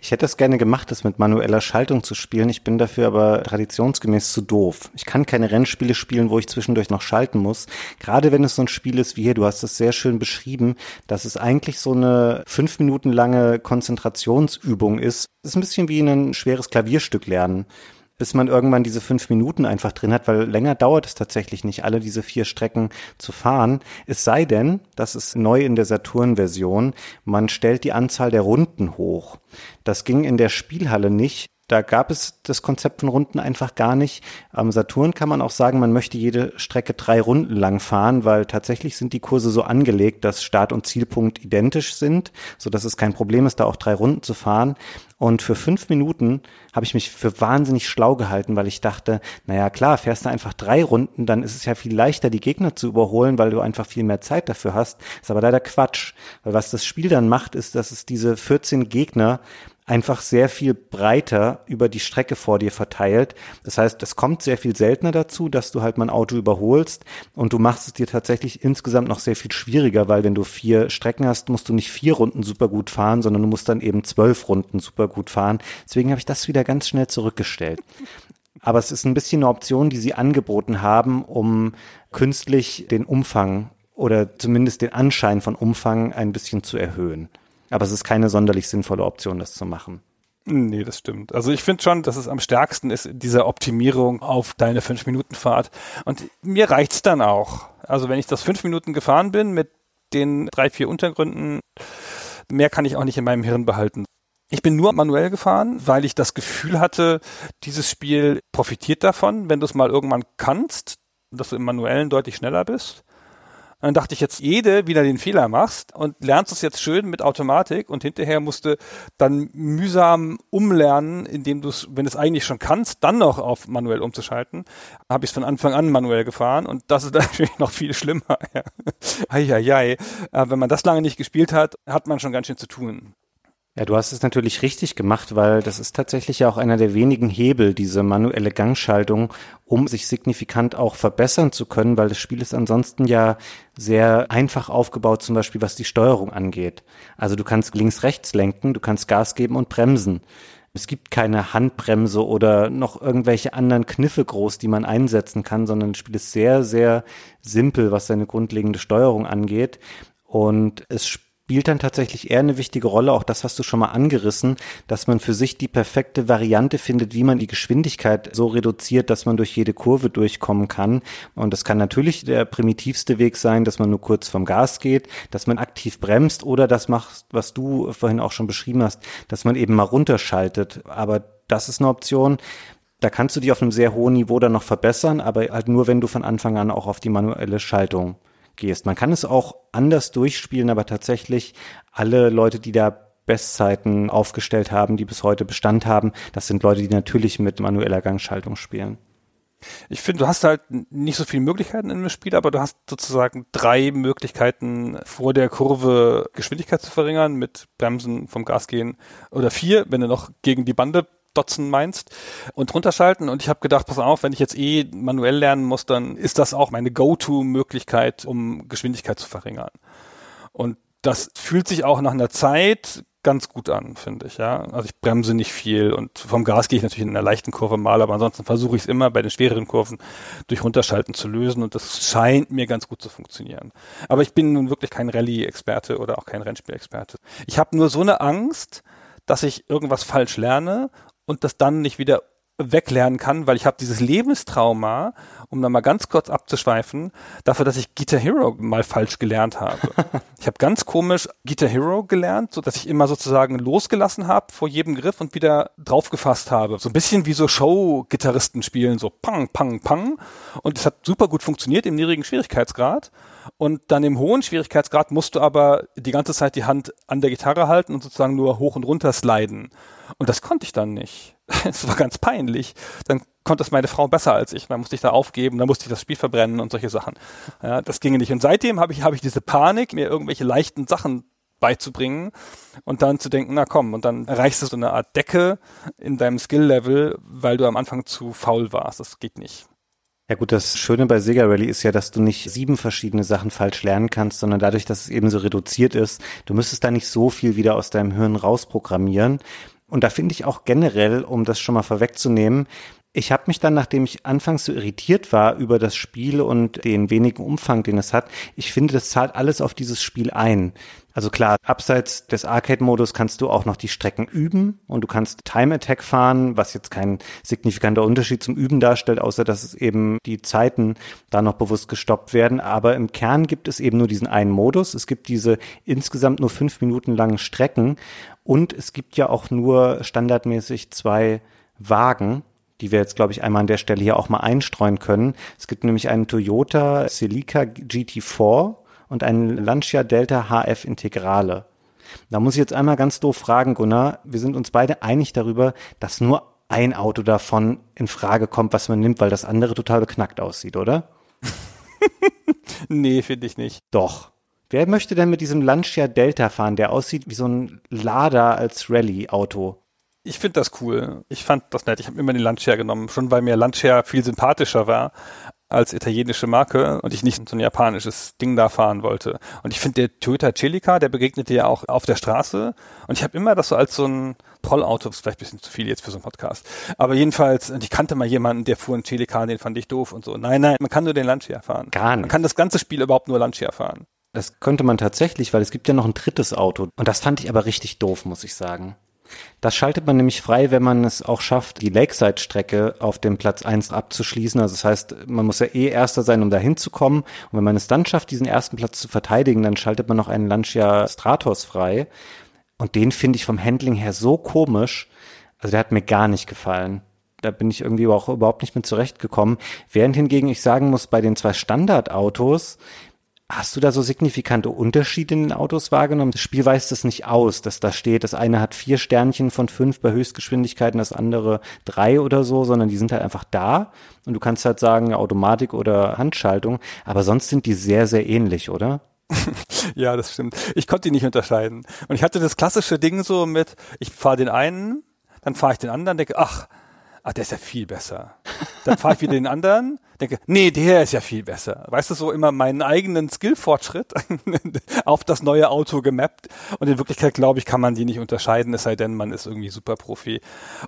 Ich hätte es gerne gemacht, das mit manueller Schaltung zu spielen. Ich bin dafür aber traditionsgemäß zu doof. Ich kann keine Rennspiele spielen, wo ich zwischendurch noch schalten muss. Gerade wenn es so ein Spiel ist wie hier, du hast es sehr schön beschrieben, dass es eigentlich so eine fünf Minuten lange Konzentrationsübung ist. Es ist ein bisschen wie ein schweres Klavierstück lernen bis man irgendwann diese fünf Minuten einfach drin hat, weil länger dauert es tatsächlich nicht, alle diese vier Strecken zu fahren. Es sei denn, das ist neu in der Saturn-Version, man stellt die Anzahl der Runden hoch. Das ging in der Spielhalle nicht. Da gab es das Konzept von Runden einfach gar nicht. Am Saturn kann man auch sagen, man möchte jede Strecke drei Runden lang fahren, weil tatsächlich sind die Kurse so angelegt, dass Start- und Zielpunkt identisch sind, so dass es kein Problem ist, da auch drei Runden zu fahren. Und für fünf Minuten habe ich mich für wahnsinnig schlau gehalten, weil ich dachte, naja klar, fährst du einfach drei Runden, dann ist es ja viel leichter, die Gegner zu überholen, weil du einfach viel mehr Zeit dafür hast. Ist aber leider Quatsch. Weil was das Spiel dann macht, ist, dass es diese 14 Gegner einfach sehr viel breiter über die Strecke vor dir verteilt. Das heißt, es kommt sehr viel seltener dazu, dass du halt mal ein Auto überholst und du machst es dir tatsächlich insgesamt noch sehr viel schwieriger, weil wenn du vier Strecken hast, musst du nicht vier Runden super gut fahren, sondern du musst dann eben zwölf Runden super gut fahren. Deswegen habe ich das wieder ganz schnell zurückgestellt. Aber es ist ein bisschen eine Option, die sie angeboten haben, um künstlich den Umfang oder zumindest den Anschein von Umfang ein bisschen zu erhöhen. Aber es ist keine sonderlich sinnvolle Option, das zu machen. Nee, das stimmt. Also ich finde schon, dass es am stärksten ist, diese Optimierung auf deine 5-Minuten-Fahrt. Und mir reicht's dann auch. Also wenn ich das fünf Minuten gefahren bin mit den drei, vier Untergründen, mehr kann ich auch nicht in meinem Hirn behalten. Ich bin nur manuell gefahren, weil ich das Gefühl hatte, dieses Spiel profitiert davon, wenn du es mal irgendwann kannst, dass du im Manuellen deutlich schneller bist. Und dann dachte ich jetzt, jede wieder den Fehler machst und lernst es jetzt schön mit Automatik und hinterher musste dann mühsam umlernen, indem du es, wenn du es eigentlich schon kannst, dann noch auf manuell umzuschalten. Habe ich es von Anfang an manuell gefahren und das ist natürlich noch viel schlimmer. Ja. Eieiei. Wenn man das lange nicht gespielt hat, hat man schon ganz schön zu tun. Ja, du hast es natürlich richtig gemacht, weil das ist tatsächlich ja auch einer der wenigen Hebel, diese manuelle Gangschaltung, um sich signifikant auch verbessern zu können, weil das Spiel ist ansonsten ja sehr einfach aufgebaut, zum Beispiel was die Steuerung angeht. Also du kannst links-rechts lenken, du kannst Gas geben und bremsen. Es gibt keine Handbremse oder noch irgendwelche anderen Kniffe groß, die man einsetzen kann, sondern das Spiel ist sehr, sehr simpel, was seine grundlegende Steuerung angeht. Und es spielt dann tatsächlich eher eine wichtige Rolle, auch das hast du schon mal angerissen, dass man für sich die perfekte Variante findet, wie man die Geschwindigkeit so reduziert, dass man durch jede Kurve durchkommen kann. Und das kann natürlich der primitivste Weg sein, dass man nur kurz vom Gas geht, dass man aktiv bremst oder das macht, was du vorhin auch schon beschrieben hast, dass man eben mal runterschaltet. Aber das ist eine Option. Da kannst du dich auf einem sehr hohen Niveau dann noch verbessern, aber halt nur, wenn du von Anfang an auch auf die manuelle Schaltung gehst. Man kann es auch anders durchspielen, aber tatsächlich alle Leute, die da Bestzeiten aufgestellt haben, die bis heute Bestand haben, das sind Leute, die natürlich mit manueller Gangschaltung spielen. Ich finde, du hast halt nicht so viele Möglichkeiten in einem Spiel, aber du hast sozusagen drei Möglichkeiten, vor der Kurve Geschwindigkeit zu verringern, mit Bremsen vom Gas gehen oder vier, wenn du noch gegen die Bande dotzen meinst und runterschalten und ich habe gedacht, pass auf, wenn ich jetzt eh manuell lernen muss, dann ist das auch meine Go-To-Möglichkeit, um Geschwindigkeit zu verringern. Und das fühlt sich auch nach einer Zeit ganz gut an, finde ich, ja. Also ich bremse nicht viel und vom Gas gehe ich natürlich in einer leichten Kurve mal, aber ansonsten versuche ich es immer bei den schwereren Kurven durch Runterschalten zu lösen und das scheint mir ganz gut zu funktionieren. Aber ich bin nun wirklich kein Rallye-Experte oder auch kein Rennspiel-Experte. Ich habe nur so eine Angst, dass ich irgendwas falsch lerne und das dann nicht wieder weglernen kann, weil ich habe dieses Lebenstrauma, um da mal ganz kurz abzuschweifen, dafür, dass ich Guitar Hero mal falsch gelernt habe. ich habe ganz komisch Guitar Hero gelernt, so dass ich immer sozusagen losgelassen habe vor jedem Griff und wieder draufgefasst habe. So ein bisschen wie so Show-Gitarristen spielen, so pang, pang, pang. Und es hat super gut funktioniert im niedrigen Schwierigkeitsgrad. Und dann im hohen Schwierigkeitsgrad musst du aber die ganze Zeit die Hand an der Gitarre halten und sozusagen nur hoch und runter sliden. Und das konnte ich dann nicht. Es war ganz peinlich. Dann konnte es meine Frau besser als ich. Dann musste ich da aufgeben, dann musste ich das Spiel verbrennen und solche Sachen. Ja, das ginge nicht. Und seitdem habe ich, habe ich diese Panik, mir irgendwelche leichten Sachen beizubringen und dann zu denken, na komm, und dann erreichst du so eine Art Decke in deinem Skill-Level, weil du am Anfang zu faul warst. Das geht nicht. Ja gut, das Schöne bei Sega Rally ist ja, dass du nicht sieben verschiedene Sachen falsch lernen kannst, sondern dadurch, dass es eben so reduziert ist, du müsstest da nicht so viel wieder aus deinem Hirn rausprogrammieren. Und da finde ich auch generell, um das schon mal vorwegzunehmen, ich habe mich dann, nachdem ich anfangs so irritiert war über das Spiel und den wenigen Umfang, den es hat, ich finde, das zahlt alles auf dieses Spiel ein. Also klar, abseits des Arcade-Modus kannst du auch noch die Strecken üben und du kannst Time Attack fahren, was jetzt kein signifikanter Unterschied zum Üben darstellt, außer dass es eben die Zeiten da noch bewusst gestoppt werden. Aber im Kern gibt es eben nur diesen einen Modus. Es gibt diese insgesamt nur fünf Minuten langen Strecken und es gibt ja auch nur standardmäßig zwei Wagen, die wir jetzt, glaube ich, einmal an der Stelle hier auch mal einstreuen können. Es gibt nämlich einen Toyota Celica GT4 und einen Lancia Delta HF Integrale. Da muss ich jetzt einmal ganz doof fragen, Gunnar. Wir sind uns beide einig darüber, dass nur ein Auto davon in Frage kommt, was man nimmt, weil das andere total beknackt aussieht, oder? nee, finde ich nicht. Doch. Wer möchte denn mit diesem Lancia Delta fahren, der aussieht wie so ein Lada als Rallye-Auto? Ich finde das cool. Ich fand das nett. Ich habe immer den Lancia genommen, schon weil mir Lancia viel sympathischer war als italienische Marke und ich nicht so ein japanisches Ding da fahren wollte. Und ich finde, der Toyota Celica, der begegnete ja auch auf der Straße und ich habe immer das so als so ein Trollauto, ist vielleicht ein bisschen zu viel jetzt für so einen Podcast. Aber jedenfalls, ich kannte mal jemanden, der fuhr einen Celica, den fand ich doof und so. Nein, nein, man kann nur den Lancia fahren. Gar nicht. Man kann das ganze Spiel überhaupt nur Lancia fahren. Das könnte man tatsächlich, weil es gibt ja noch ein drittes Auto. Und das fand ich aber richtig doof, muss ich sagen. Das schaltet man nämlich frei, wenn man es auch schafft, die Lakeside-Strecke auf dem Platz 1 abzuschließen. Also das heißt, man muss ja eh Erster sein, um da hinzukommen. Und wenn man es dann schafft, diesen ersten Platz zu verteidigen, dann schaltet man noch einen Lancia Stratos frei. Und den finde ich vom Handling her so komisch. Also der hat mir gar nicht gefallen. Da bin ich irgendwie auch überhaupt nicht mit zurechtgekommen. Während hingegen ich sagen muss, bei den zwei Standardautos, Hast du da so signifikante Unterschiede in den Autos wahrgenommen? Das Spiel weist es nicht aus, dass da steht, das eine hat vier Sternchen von fünf bei Höchstgeschwindigkeiten, das andere drei oder so, sondern die sind halt einfach da und du kannst halt sagen Automatik oder Handschaltung, aber sonst sind die sehr, sehr ähnlich, oder? ja, das stimmt. Ich konnte die nicht unterscheiden. Und ich hatte das klassische Ding so mit, ich fahre den einen, dann fahre ich den anderen, denke, ach, ach, der ist ja viel besser. Dann fahre ich wieder den anderen, denke, nee, der ist ja viel besser. Weißt du, so immer meinen eigenen Skillfortschritt auf das neue Auto gemappt. Und in Wirklichkeit, glaube ich, kann man die nicht unterscheiden, es sei denn, man ist irgendwie super Profi.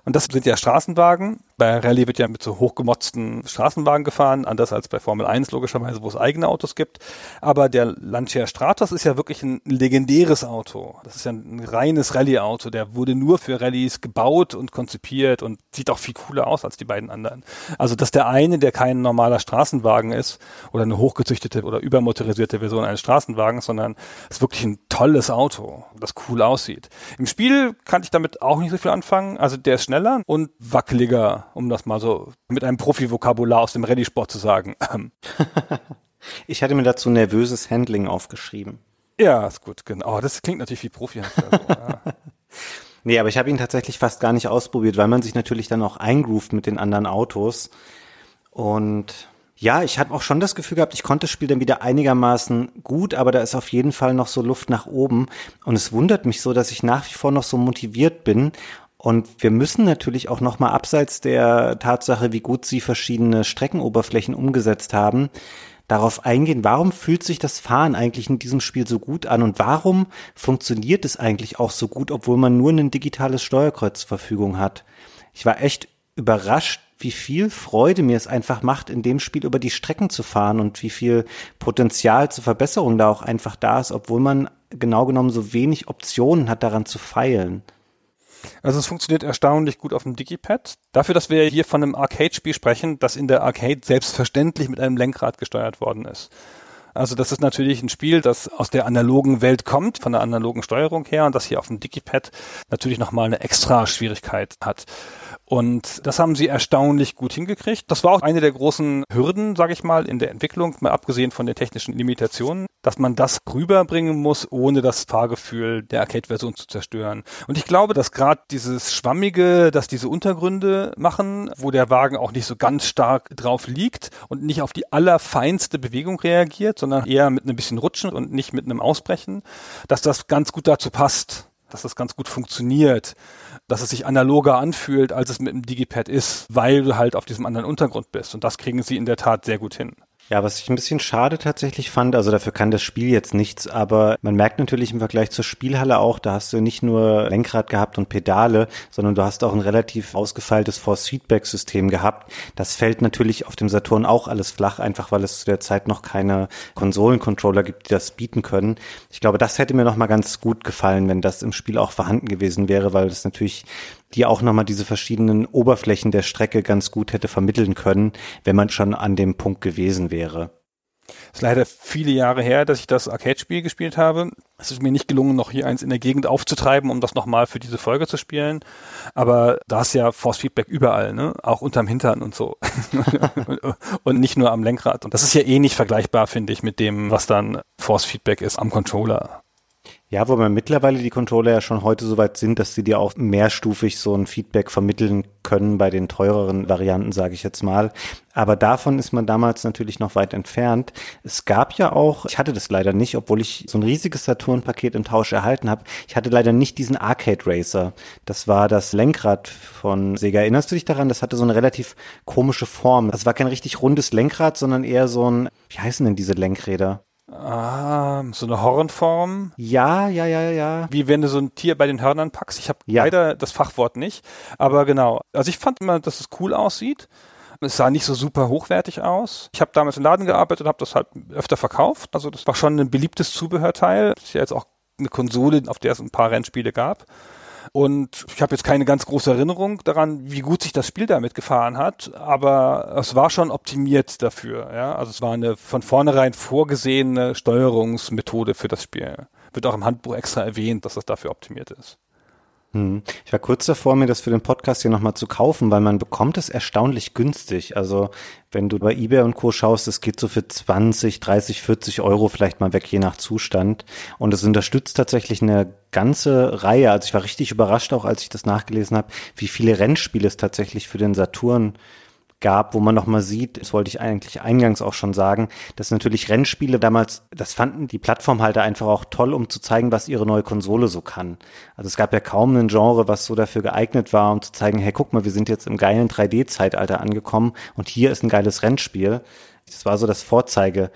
Und das sind ja Straßenwagen. Bei Rallye wird ja mit so hochgemotzten Straßenwagen gefahren, anders als bei Formel 1 logischerweise, wo es eigene Autos gibt. Aber der Lancia Stratos ist ja wirklich ein legendäres Auto. Das ist ja ein reines Rallye-Auto. Der wurde nur für Rallyes gebaut und konzipiert und sieht auch viel cooler aus als die beiden anderen. Also, dass der eine, der kein normaler Straßenwagen ist oder eine hochgezüchtete oder übermotorisierte Version eines Straßenwagens, sondern es ist wirklich ein tolles Auto, das cool aussieht. Im Spiel kann ich damit auch nicht so viel anfangen. Also der ist schneller und wackeliger, um das mal so mit einem Profi-Vokabular aus dem Rallye-Sport zu sagen. ich hatte mir dazu nervöses Handling aufgeschrieben. Ja, ist gut, genau. Das klingt natürlich wie Profi. Also, ja. Nee, aber ich habe ihn tatsächlich fast gar nicht ausprobiert, weil man sich natürlich dann auch eingroovt mit den anderen Autos. Und ja, ich hatte auch schon das Gefühl gehabt, ich konnte das Spiel dann wieder einigermaßen gut, aber da ist auf jeden Fall noch so Luft nach oben. Und es wundert mich so, dass ich nach wie vor noch so motiviert bin. Und wir müssen natürlich auch noch mal abseits der Tatsache, wie gut sie verschiedene Streckenoberflächen umgesetzt haben, darauf eingehen, warum fühlt sich das Fahren eigentlich in diesem Spiel so gut an und warum funktioniert es eigentlich auch so gut, obwohl man nur ein digitales Steuerkreuz zur Verfügung hat. Ich war echt überrascht, wie viel Freude mir es einfach macht, in dem Spiel über die Strecken zu fahren und wie viel Potenzial zur Verbesserung da auch einfach da ist, obwohl man genau genommen so wenig Optionen hat, daran zu feilen. Also es funktioniert erstaunlich gut auf dem Digipad. Dafür, dass wir hier von einem Arcade-Spiel sprechen, das in der Arcade selbstverständlich mit einem Lenkrad gesteuert worden ist. Also das ist natürlich ein Spiel, das aus der analogen Welt kommt, von der analogen Steuerung her und das hier auf dem Digipad natürlich nochmal eine extra Schwierigkeit hat. Und das haben sie erstaunlich gut hingekriegt. Das war auch eine der großen Hürden, sage ich mal, in der Entwicklung, mal abgesehen von den technischen Limitationen, dass man das rüberbringen muss, ohne das Fahrgefühl der Arcade-Version zu zerstören. Und ich glaube, dass gerade dieses Schwammige, dass diese Untergründe machen, wo der Wagen auch nicht so ganz stark drauf liegt und nicht auf die allerfeinste Bewegung reagiert, sondern eher mit ein bisschen Rutschen und nicht mit einem Ausbrechen, dass das ganz gut dazu passt, dass das ganz gut funktioniert dass es sich analoger anfühlt, als es mit dem Digipad ist, weil du halt auf diesem anderen Untergrund bist. Und das kriegen sie in der Tat sehr gut hin. Ja, was ich ein bisschen schade tatsächlich fand, also dafür kann das Spiel jetzt nichts, aber man merkt natürlich im Vergleich zur Spielhalle auch, da hast du nicht nur Lenkrad gehabt und Pedale, sondern du hast auch ein relativ ausgefeiltes Force-Feedback-System gehabt. Das fällt natürlich auf dem Saturn auch alles flach, einfach weil es zu der Zeit noch keine Konsolencontroller gibt, die das bieten können. Ich glaube, das hätte mir noch mal ganz gut gefallen, wenn das im Spiel auch vorhanden gewesen wäre, weil das natürlich die auch nochmal diese verschiedenen Oberflächen der Strecke ganz gut hätte vermitteln können, wenn man schon an dem Punkt gewesen wäre. Es ist leider viele Jahre her, dass ich das Arcade-Spiel gespielt habe. Es ist mir nicht gelungen, noch hier eins in der Gegend aufzutreiben, um das nochmal für diese Folge zu spielen. Aber da ist ja Force Feedback überall, ne? Auch unterm Hintern und so. und nicht nur am Lenkrad. Und das ist ja eh nicht vergleichbar, finde ich, mit dem, was dann Force Feedback ist am Controller. Ja, wobei mittlerweile die Controller ja schon heute so weit sind, dass sie dir auch mehrstufig so ein Feedback vermitteln können bei den teureren Varianten, sage ich jetzt mal. Aber davon ist man damals natürlich noch weit entfernt. Es gab ja auch, ich hatte das leider nicht, obwohl ich so ein riesiges Saturn-Paket im Tausch erhalten habe. Ich hatte leider nicht diesen Arcade Racer. Das war das Lenkrad von Sega. Erinnerst du dich daran? Das hatte so eine relativ komische Form. Das war kein richtig rundes Lenkrad, sondern eher so ein, wie heißen denn diese Lenkräder? Ah, so eine Hornform. Ja, ja, ja, ja. Wie wenn du so ein Tier bei den Hörnern packst. Ich habe ja. leider das Fachwort nicht, aber genau. Also ich fand immer, dass es cool aussieht. Es sah nicht so super hochwertig aus. Ich habe damals im Laden gearbeitet und habe das halt öfter verkauft. Also das war schon ein beliebtes Zubehörteil. Das ist ja jetzt auch eine Konsole, auf der es ein paar Rennspiele gab. Und ich habe jetzt keine ganz große Erinnerung daran, wie gut sich das Spiel damit gefahren hat, aber es war schon optimiert dafür. Ja? Also es war eine von vornherein vorgesehene Steuerungsmethode für das Spiel. Wird auch im Handbuch extra erwähnt, dass das dafür optimiert ist. Hm. Ich war kurz davor, mir das für den Podcast hier nochmal zu kaufen, weil man bekommt es erstaunlich günstig. Also wenn du bei eBay und Co. schaust, es geht so für 20, 30, 40 Euro vielleicht mal weg, je nach Zustand. Und es unterstützt tatsächlich eine ganze Reihe. Also ich war richtig überrascht auch, als ich das nachgelesen habe, wie viele Rennspiele es tatsächlich für den Saturn gab, wo man nochmal sieht, das wollte ich eigentlich eingangs auch schon sagen, dass natürlich Rennspiele damals, das fanden die Plattformhalter einfach auch toll, um zu zeigen, was ihre neue Konsole so kann. Also es gab ja kaum ein Genre, was so dafür geeignet war, um zu zeigen, hey, guck mal, wir sind jetzt im geilen 3D-Zeitalter angekommen und hier ist ein geiles Rennspiel. Das war so das Vorzeige.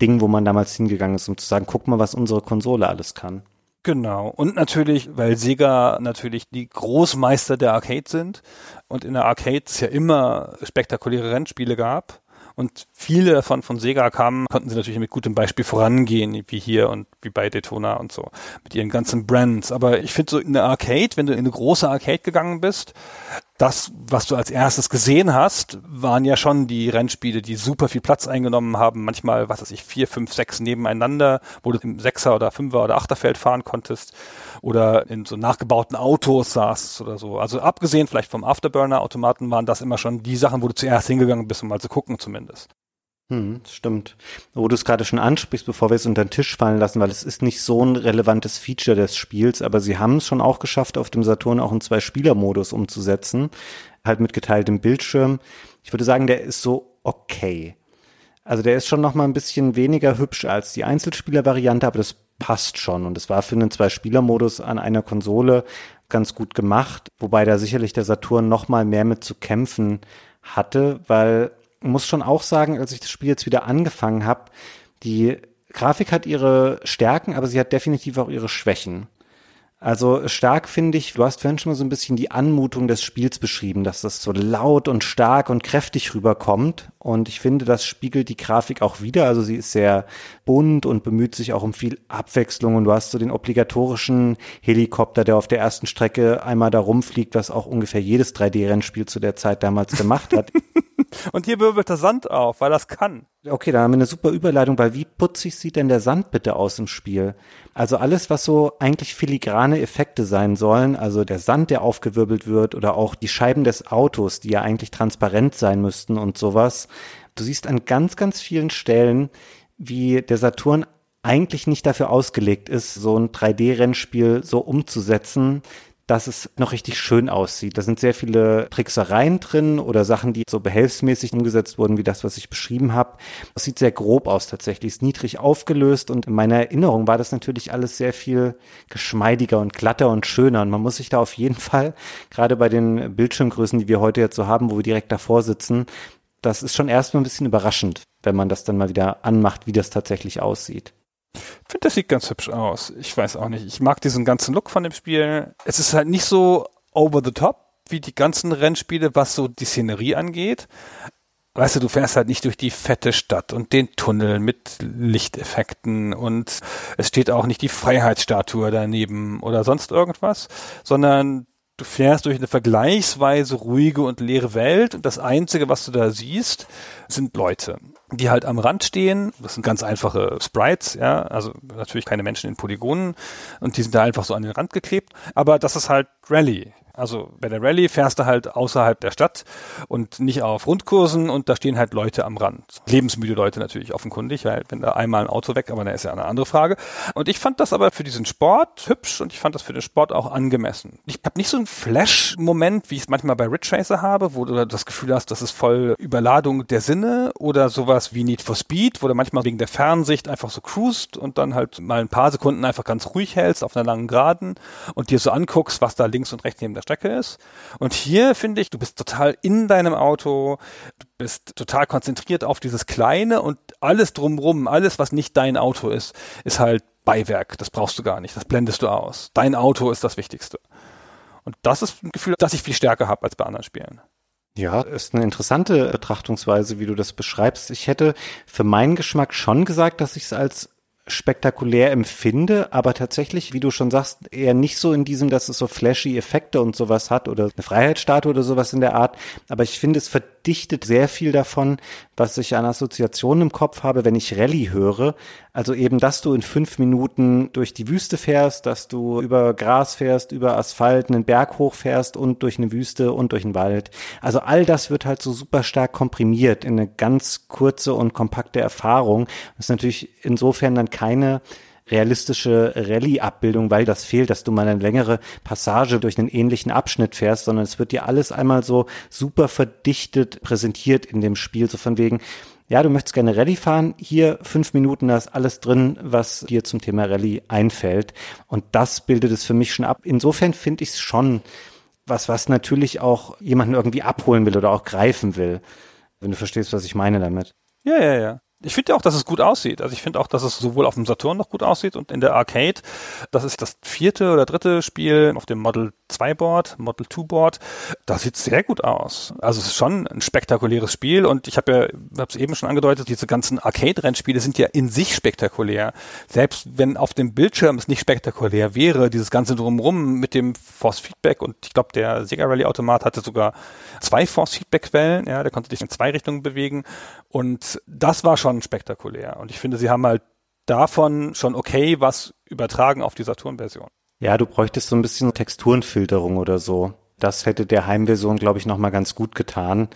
Ding, wo man damals hingegangen ist, um zu sagen, guck mal, was unsere Konsole alles kann. Genau. Und natürlich, weil Sega natürlich die Großmeister der Arcade sind und in der Arcade es ja immer spektakuläre Rennspiele gab und viele davon von Sega kamen, konnten sie natürlich mit gutem Beispiel vorangehen, wie hier und wie bei Daytona und so, mit ihren ganzen Brands. Aber ich finde so in der Arcade, wenn du in eine große Arcade gegangen bist, das, was du als erstes gesehen hast, waren ja schon die Rennspiele, die super viel Platz eingenommen haben. Manchmal, was weiß ich, vier, fünf, sechs nebeneinander, wo du im Sechser oder Fünfer oder Achterfeld fahren konntest oder in so nachgebauten Autos saßt oder so. Also abgesehen vielleicht vom Afterburner-Automaten waren das immer schon die Sachen, wo du zuerst hingegangen bist, um mal zu gucken zumindest. Hm, stimmt. Wo du es gerade schon ansprichst, bevor wir es unter den Tisch fallen lassen, weil es ist nicht so ein relevantes Feature des Spiels, aber sie haben es schon auch geschafft, auf dem Saturn auch einen Zwei-Spieler-Modus umzusetzen, halt mit geteiltem Bildschirm. Ich würde sagen, der ist so okay. Also der ist schon noch mal ein bisschen weniger hübsch als die Einzelspieler-Variante, aber das passt schon. Und es war für einen Zwei-Spieler-Modus an einer Konsole ganz gut gemacht, wobei da sicherlich der Saturn noch mal mehr mit zu kämpfen hatte, weil muss schon auch sagen, als ich das Spiel jetzt wieder angefangen habe, die Grafik hat ihre Stärken, aber sie hat definitiv auch ihre Schwächen. Also stark finde ich, du hast vorhin schon mal so ein bisschen die Anmutung des Spiels beschrieben, dass das so laut und stark und kräftig rüberkommt. Und ich finde, das spiegelt die Grafik auch wieder. Also sie ist sehr bunt und bemüht sich auch um viel Abwechslung. Und du hast so den obligatorischen Helikopter, der auf der ersten Strecke einmal da rumfliegt, was auch ungefähr jedes 3D-Rennspiel zu der Zeit damals gemacht hat. Und hier wirbelt der Sand auf, weil das kann. Okay, da haben wir eine super Überleitung, weil wie putzig sieht denn der Sand bitte aus im Spiel? Also alles, was so eigentlich filigrane Effekte sein sollen, also der Sand, der aufgewirbelt wird oder auch die Scheiben des Autos, die ja eigentlich transparent sein müssten und sowas. Du siehst an ganz, ganz vielen Stellen, wie der Saturn eigentlich nicht dafür ausgelegt ist, so ein 3D-Rennspiel so umzusetzen, dass es noch richtig schön aussieht. Da sind sehr viele Tricksereien drin oder Sachen, die so behelfsmäßig umgesetzt wurden, wie das, was ich beschrieben habe. Es sieht sehr grob aus tatsächlich, ist niedrig aufgelöst und in meiner Erinnerung war das natürlich alles sehr viel geschmeidiger und glatter und schöner und man muss sich da auf jeden Fall, gerade bei den Bildschirmgrößen, die wir heute jetzt so haben, wo wir direkt davor sitzen, das ist schon erstmal ein bisschen überraschend, wenn man das dann mal wieder anmacht, wie das tatsächlich aussieht. Ich finde, das sieht ganz hübsch aus. Ich weiß auch nicht. Ich mag diesen ganzen Look von dem Spiel. Es ist halt nicht so over the top wie die ganzen Rennspiele, was so die Szenerie angeht. Weißt du, du fährst halt nicht durch die fette Stadt und den Tunnel mit Lichteffekten und es steht auch nicht die Freiheitsstatue daneben oder sonst irgendwas, sondern du fährst durch eine vergleichsweise ruhige und leere Welt und das Einzige, was du da siehst, sind Leute die halt am Rand stehen. Das sind ganz einfache Sprites, ja, also natürlich keine Menschen in Polygonen und die sind da einfach so an den Rand geklebt. Aber das ist halt Rallye. Also bei der Rallye fährst du halt außerhalb der Stadt und nicht auf Rundkursen und da stehen halt Leute am Rand. Lebensmüde Leute natürlich offenkundig, weil wenn da einmal ein Auto weg, aber da ist ja eine andere Frage. Und ich fand das aber für diesen Sport hübsch und ich fand das für den Sport auch angemessen. Ich habe nicht so einen Flash-Moment, wie ich es manchmal bei Ridge Racer habe, wo du das Gefühl hast, das ist voll Überladung der Sinne oder sowas wie Need for Speed, wo du manchmal wegen der Fernsicht einfach so cruist und dann halt mal ein paar Sekunden einfach ganz ruhig hältst auf einer langen Geraden und dir so anguckst, was da links und rechts neben der der Strecke ist. Und hier finde ich, du bist total in deinem Auto, du bist total konzentriert auf dieses Kleine und alles drumrum, alles, was nicht dein Auto ist, ist halt Beiwerk. Das brauchst du gar nicht. Das blendest du aus. Dein Auto ist das Wichtigste. Und das ist ein Gefühl, das ich viel stärker habe als bei anderen Spielen. Ja, ist eine interessante Betrachtungsweise, wie du das beschreibst. Ich hätte für meinen Geschmack schon gesagt, dass ich es als spektakulär empfinde, aber tatsächlich, wie du schon sagst, eher nicht so in diesem, dass es so flashy Effekte und sowas hat oder eine Freiheitsstatue oder sowas in der Art. Aber ich finde, es verdichtet sehr viel davon, was ich an Assoziationen im Kopf habe, wenn ich Rallye höre. Also eben, dass du in fünf Minuten durch die Wüste fährst, dass du über Gras fährst, über Asphalt einen Berg hochfährst und durch eine Wüste und durch einen Wald. Also all das wird halt so super stark komprimiert in eine ganz kurze und kompakte Erfahrung. Das ist natürlich insofern dann keine realistische Rallye-Abbildung, weil das fehlt, dass du mal eine längere Passage durch einen ähnlichen Abschnitt fährst, sondern es wird dir alles einmal so super verdichtet präsentiert in dem Spiel, so von wegen, ja, du möchtest gerne Rallye fahren, hier fünf Minuten, da ist alles drin, was dir zum Thema Rallye einfällt. Und das bildet es für mich schon ab. Insofern finde ich es schon was, was natürlich auch jemanden irgendwie abholen will oder auch greifen will. Wenn du verstehst, was ich meine damit. Ja, ja, ja ich finde auch, dass es gut aussieht. Also ich finde auch, dass es sowohl auf dem Saturn noch gut aussieht und in der Arcade. Das ist das vierte oder dritte Spiel auf dem Model 2 Board, Model 2 Board. Das sieht sehr gut aus. Also es ist schon ein spektakuläres Spiel und ich habe ja, habe es eben schon angedeutet, diese ganzen Arcade-Rennspiele sind ja in sich spektakulär. Selbst wenn auf dem Bildschirm es nicht spektakulär wäre, dieses ganze drumrum mit dem Force Feedback und ich glaube, der Sega Rally Automat hatte sogar zwei Force Feedback Quellen, ja, der konnte dich in zwei Richtungen bewegen und das war schon spektakulär. Und ich finde, sie haben halt davon schon okay was übertragen auf die Saturn-Version. Ja, du bräuchtest so ein bisschen Texturenfilterung oder so. Das hätte der Heimversion, glaube ich, nochmal ganz gut getan.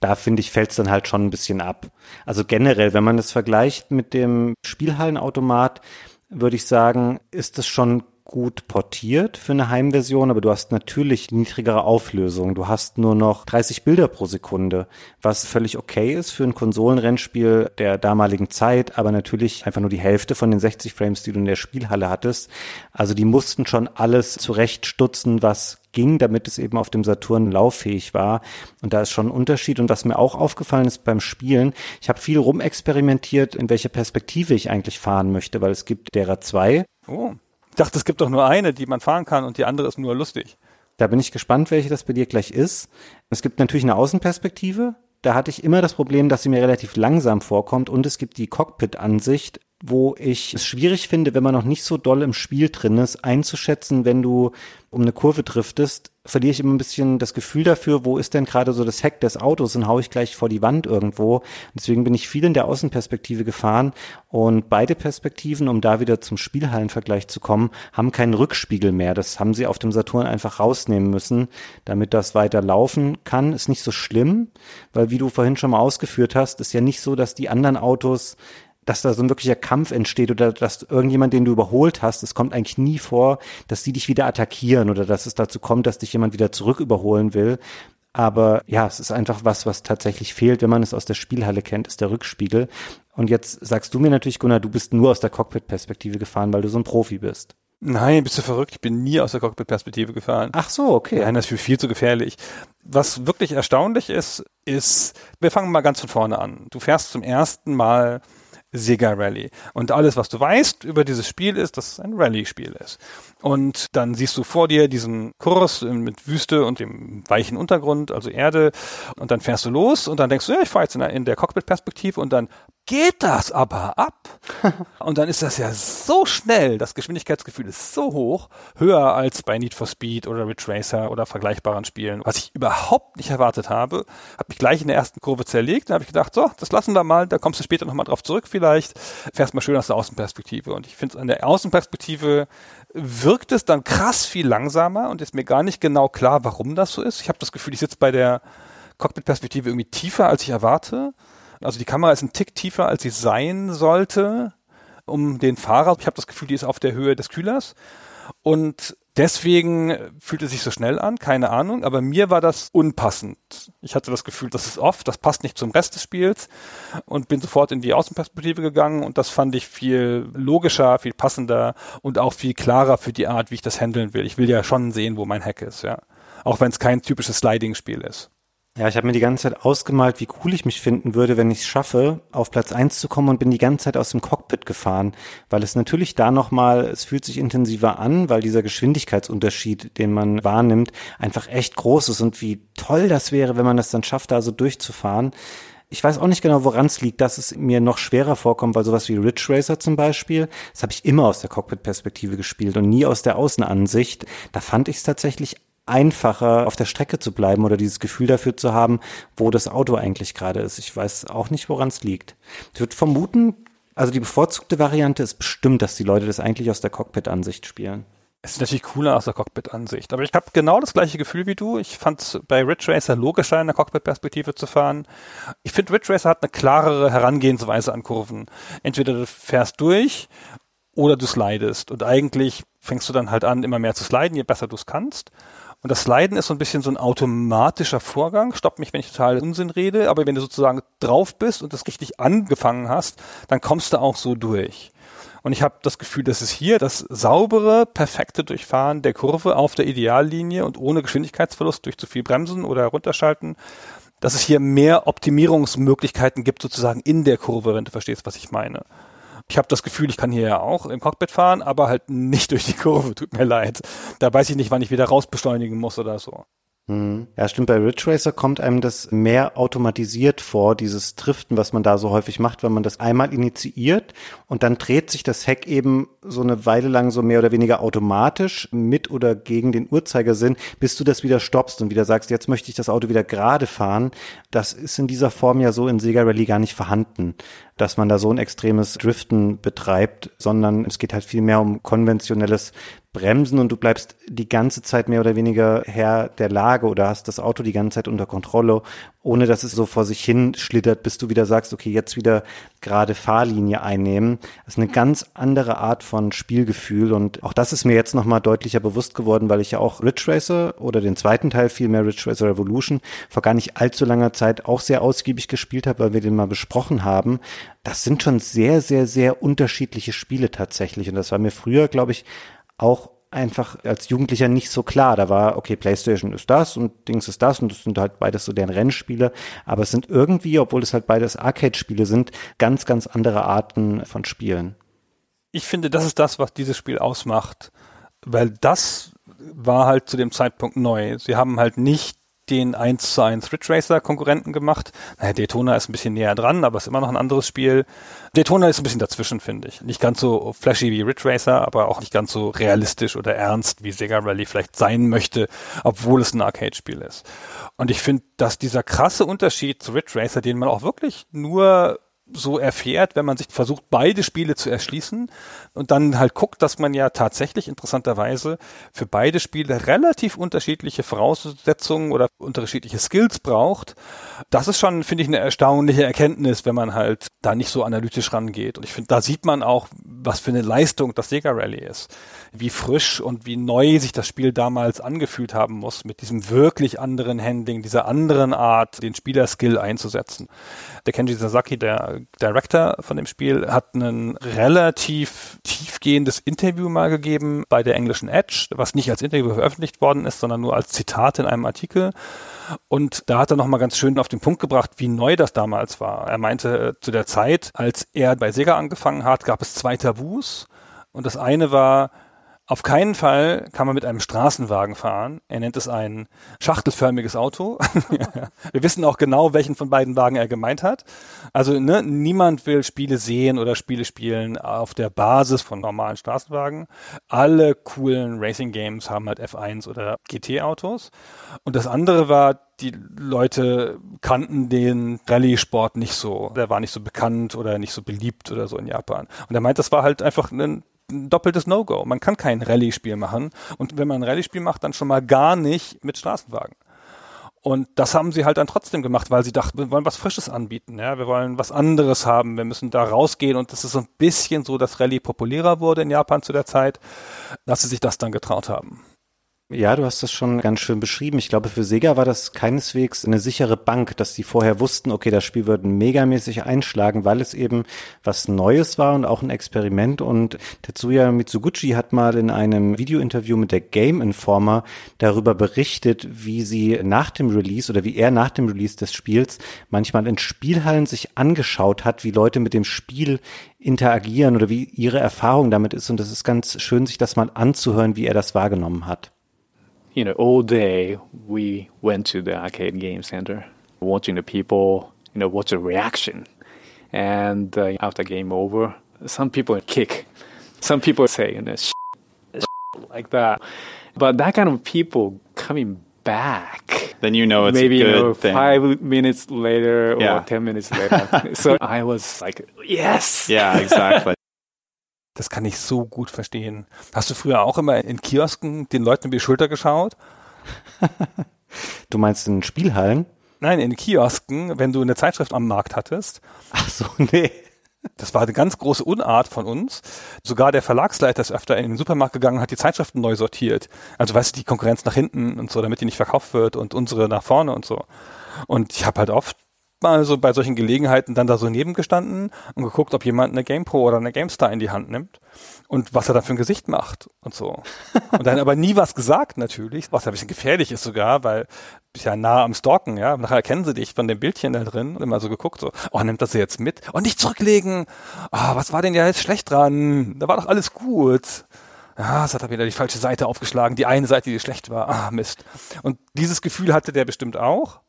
Da finde ich, fällt es dann halt schon ein bisschen ab. Also generell, wenn man das vergleicht mit dem Spielhallenautomat, würde ich sagen, ist es schon gut portiert für eine Heimversion, aber du hast natürlich niedrigere Auflösung. Du hast nur noch 30 Bilder pro Sekunde, was völlig okay ist für ein Konsolenrennspiel der damaligen Zeit, aber natürlich einfach nur die Hälfte von den 60 Frames, die du in der Spielhalle hattest. Also die mussten schon alles zurechtstutzen, was ging, damit es eben auf dem Saturn lauffähig war. Und da ist schon ein Unterschied. Und was mir auch aufgefallen ist beim Spielen, ich habe viel rumexperimentiert, in welche Perspektive ich eigentlich fahren möchte, weil es gibt derer zwei. Oh. Ich dachte, es gibt doch nur eine, die man fahren kann und die andere ist nur lustig. Da bin ich gespannt, welche das bei dir gleich ist. Es gibt natürlich eine Außenperspektive. Da hatte ich immer das Problem, dass sie mir relativ langsam vorkommt und es gibt die Cockpit-Ansicht, wo ich es schwierig finde, wenn man noch nicht so doll im Spiel drin ist, einzuschätzen, wenn du um eine Kurve driftest, verliere ich immer ein bisschen das Gefühl dafür, wo ist denn gerade so das Heck des Autos und haue ich gleich vor die Wand irgendwo. Deswegen bin ich viel in der Außenperspektive gefahren und beide Perspektiven, um da wieder zum Spielhallenvergleich zu kommen, haben keinen Rückspiegel mehr. Das haben sie auf dem Saturn einfach rausnehmen müssen, damit das weiter laufen kann. Ist nicht so schlimm, weil wie du vorhin schon mal ausgeführt hast, ist ja nicht so, dass die anderen Autos dass da so ein wirklicher Kampf entsteht oder dass irgendjemand, den du überholt hast, es kommt eigentlich nie vor, dass die dich wieder attackieren oder dass es dazu kommt, dass dich jemand wieder zurück überholen will. Aber ja, es ist einfach was, was tatsächlich fehlt, wenn man es aus der Spielhalle kennt, ist der Rückspiegel. Und jetzt sagst du mir natürlich, Gunnar, du bist nur aus der Cockpit-Perspektive gefahren, weil du so ein Profi bist. Nein, bist du verrückt? Ich bin nie aus der Cockpit-Perspektive gefahren. Ach so, okay. Nein, das ist viel zu gefährlich. Was wirklich erstaunlich ist, ist, wir fangen mal ganz von vorne an. Du fährst zum ersten Mal Sega Rally. Und alles, was du weißt über dieses Spiel ist, dass es ein Rally-Spiel ist. Und dann siehst du vor dir diesen Kurs mit Wüste und dem weichen Untergrund, also Erde. Und dann fährst du los und dann denkst du, ja, ich fahre jetzt in der, in der Cockpit-Perspektive und dann geht das aber ab. und dann ist das ja so schnell, das Geschwindigkeitsgefühl ist so hoch, höher als bei Need for Speed oder Ridge Racer oder vergleichbaren Spielen, was ich überhaupt nicht erwartet habe. Habe mich gleich in der ersten Kurve zerlegt, dann habe ich gedacht, so, das lassen wir mal, da kommst du später nochmal drauf zurück vielleicht, fährst mal schön aus der Außenperspektive. Und ich finde, an der Außenperspektive wirkt es dann krass viel langsamer und ist mir gar nicht genau klar, warum das so ist. Ich habe das Gefühl, ich sitze bei der Cockpit-Perspektive irgendwie tiefer, als ich erwarte. Also die Kamera ist ein Tick tiefer, als sie sein sollte, um den Fahrer. Ich habe das Gefühl, die ist auf der Höhe des Kühlers. Und deswegen fühlt es sich so schnell an, keine Ahnung, aber mir war das unpassend. Ich hatte das Gefühl, das ist off, das passt nicht zum Rest des Spiels und bin sofort in die Außenperspektive gegangen und das fand ich viel logischer, viel passender und auch viel klarer für die Art, wie ich das handeln will. Ich will ja schon sehen, wo mein Hack ist, ja. Auch wenn es kein typisches Sliding-Spiel ist. Ja, ich habe mir die ganze Zeit ausgemalt, wie cool ich mich finden würde, wenn ich es schaffe, auf Platz eins zu kommen und bin die ganze Zeit aus dem Cockpit gefahren, weil es natürlich da nochmal, es fühlt sich intensiver an, weil dieser Geschwindigkeitsunterschied, den man wahrnimmt, einfach echt groß ist und wie toll das wäre, wenn man das dann schafft, da so durchzufahren. Ich weiß auch nicht genau, woran es liegt, dass es mir noch schwerer vorkommt, weil sowas wie Ridge Racer zum Beispiel, das habe ich immer aus der Cockpit-Perspektive gespielt und nie aus der Außenansicht. Da fand ich es tatsächlich einfacher, auf der Strecke zu bleiben oder dieses Gefühl dafür zu haben, wo das Auto eigentlich gerade ist. Ich weiß auch nicht, woran es liegt. Ich würde vermuten, also die bevorzugte Variante ist bestimmt, dass die Leute das eigentlich aus der Cockpit-Ansicht spielen. Es ist natürlich cooler aus der Cockpit-Ansicht. Aber ich habe genau das gleiche Gefühl wie du. Ich fand es bei Ridge Racer logischer, in der Cockpit-Perspektive zu fahren. Ich finde, Ridge Racer hat eine klarere Herangehensweise an Kurven. Entweder du fährst durch oder du slidest. Und eigentlich fängst du dann halt an, immer mehr zu sliden, je besser du es kannst. Und das Sliden ist so ein bisschen so ein automatischer Vorgang. Stopp mich, wenn ich total Unsinn rede. Aber wenn du sozusagen drauf bist und das richtig angefangen hast, dann kommst du auch so durch. Und ich habe das Gefühl, dass es hier das saubere, perfekte Durchfahren der Kurve auf der Ideallinie und ohne Geschwindigkeitsverlust durch zu viel Bremsen oder runterschalten, dass es hier mehr Optimierungsmöglichkeiten gibt sozusagen in der Kurve, wenn du verstehst, was ich meine. Ich habe das Gefühl, ich kann hier ja auch im Cockpit fahren, aber halt nicht durch die Kurve, tut mir leid. Da weiß ich nicht, wann ich wieder rausbeschleunigen muss oder so. Mhm. Ja, stimmt. Bei Ridge Racer kommt einem das mehr automatisiert vor, dieses Driften, was man da so häufig macht, wenn man das einmal initiiert und dann dreht sich das Heck eben so eine Weile lang so mehr oder weniger automatisch mit oder gegen den Uhrzeigersinn, bis du das wieder stoppst und wieder sagst, jetzt möchte ich das Auto wieder gerade fahren. Das ist in dieser Form ja so in Sega Rally gar nicht vorhanden dass man da so ein extremes Driften betreibt, sondern es geht halt viel mehr um konventionelles Bremsen und du bleibst die ganze Zeit mehr oder weniger Herr der Lage oder hast das Auto die ganze Zeit unter Kontrolle, ohne dass es so vor sich hin schlittert, bis du wieder sagst, okay, jetzt wieder gerade Fahrlinie einnehmen. Das ist eine ganz andere Art von Spielgefühl und auch das ist mir jetzt nochmal deutlicher bewusst geworden, weil ich ja auch Ridge Racer oder den zweiten Teil vielmehr Ridge Racer Revolution vor gar nicht allzu langer Zeit auch sehr ausgiebig gespielt habe, weil wir den mal besprochen haben das sind schon sehr, sehr, sehr unterschiedliche Spiele tatsächlich. Und das war mir früher, glaube ich, auch einfach als Jugendlicher nicht so klar. Da war, okay, PlayStation ist das und Dings ist das und das sind halt beides so deren Rennspiele. Aber es sind irgendwie, obwohl es halt beides Arcade-Spiele sind, ganz, ganz andere Arten von Spielen. Ich finde, das ist das, was dieses Spiel ausmacht. Weil das war halt zu dem Zeitpunkt neu. Sie haben halt nicht den 1 zu 1 Ridge Racer Konkurrenten gemacht. Naja, Daytona ist ein bisschen näher dran, aber ist immer noch ein anderes Spiel. Daytona ist ein bisschen dazwischen, finde ich. Nicht ganz so flashy wie Ridge Racer, aber auch nicht ganz so realistisch oder ernst, wie Sega Rally vielleicht sein möchte, obwohl es ein Arcade-Spiel ist. Und ich finde, dass dieser krasse Unterschied zu Ridge Racer, den man auch wirklich nur so erfährt, wenn man sich versucht, beide Spiele zu erschließen und dann halt guckt, dass man ja tatsächlich interessanterweise für beide Spiele relativ unterschiedliche Voraussetzungen oder unterschiedliche Skills braucht. Das ist schon, finde ich, eine erstaunliche Erkenntnis, wenn man halt da nicht so analytisch rangeht. Und ich finde, da sieht man auch, was für eine Leistung das Sega Rally ist. Wie frisch und wie neu sich das Spiel damals angefühlt haben muss, mit diesem wirklich anderen Handling, dieser anderen Art, den Spielerskill einzusetzen. Der Kenji Sasaki, der Director von dem Spiel, hat ein relativ tiefgehendes Interview mal gegeben bei der englischen Edge, was nicht als Interview veröffentlicht worden ist, sondern nur als Zitat in einem Artikel. Und da hat er nochmal ganz schön auf den Punkt gebracht, wie neu das damals war. Er meinte, äh, zu der Zeit, als er bei Sega angefangen hat, gab es zwei Tabus. Und das eine war, auf keinen Fall kann man mit einem Straßenwagen fahren. Er nennt es ein schachtelförmiges Auto. Wir wissen auch genau, welchen von beiden Wagen er gemeint hat. Also ne, niemand will Spiele sehen oder Spiele spielen auf der Basis von normalen Straßenwagen. Alle coolen Racing Games haben halt F1 oder GT-Autos. Und das andere war, die Leute kannten den Rallye-Sport nicht so. Der war nicht so bekannt oder nicht so beliebt oder so in Japan. Und er meint, das war halt einfach ein ein doppeltes No-Go. Man kann kein Rallye-Spiel machen. Und wenn man ein Rallye-Spiel macht, dann schon mal gar nicht mit Straßenwagen. Und das haben sie halt dann trotzdem gemacht, weil sie dachten, wir wollen was Frisches anbieten, ja, wir wollen was anderes haben, wir müssen da rausgehen und das ist so ein bisschen so, dass Rallye populärer wurde in Japan zu der Zeit, dass sie sich das dann getraut haben. Ja, du hast das schon ganz schön beschrieben. Ich glaube, für Sega war das keineswegs eine sichere Bank, dass sie vorher wussten, okay, das Spiel würde megamäßig einschlagen, weil es eben was Neues war und auch ein Experiment. Und Tetsuya Mitsuguchi hat mal in einem Videointerview mit der Game Informer darüber berichtet, wie sie nach dem Release oder wie er nach dem Release des Spiels manchmal in Spielhallen sich angeschaut hat, wie Leute mit dem Spiel interagieren oder wie ihre Erfahrung damit ist. Und das ist ganz schön, sich das mal anzuhören, wie er das wahrgenommen hat. You know, all day we went to the arcade game center, watching the people you know, watch the reaction? And uh, after game over, some people kick, some people say, you know, like that. But that kind of people coming back. Then you know it's maybe you know, thing. five minutes later Yeah. or ten minutes later. so I was like, yes. Yeah, exactly. Das kann ich so gut verstehen. Hast du früher auch immer in Kiosken den Leuten über die Schulter geschaut? Du meinst in Spielhallen? Nein, in Kiosken, wenn du eine Zeitschrift am Markt hattest. Ach so, nee. Das war eine ganz große Unart von uns. Sogar der Verlagsleiter ist öfter in den Supermarkt gegangen und hat die Zeitschriften neu sortiert. Also weißt du, die Konkurrenz nach hinten und so, damit die nicht verkauft wird und unsere nach vorne und so. Und ich habe halt oft mal so bei solchen Gelegenheiten dann da so nebengestanden und geguckt, ob jemand eine GamePro oder eine GameStar in die Hand nimmt und was er da für ein Gesicht macht und so. Und dann aber nie was gesagt natürlich, was ja ein bisschen gefährlich ist sogar, weil bist ja nah am Stalken, ja. Nachher erkennen sie dich von dem Bildchen da drin und immer so geguckt, so, oh, nimmt das jetzt mit? Und nicht zurücklegen. Ah, was war denn ja jetzt schlecht dran? Da war doch alles gut. Ah, es hat er wieder die falsche Seite aufgeschlagen, die eine Seite, die schlecht war. Ah, Mist. Und dieses Gefühl hatte der bestimmt auch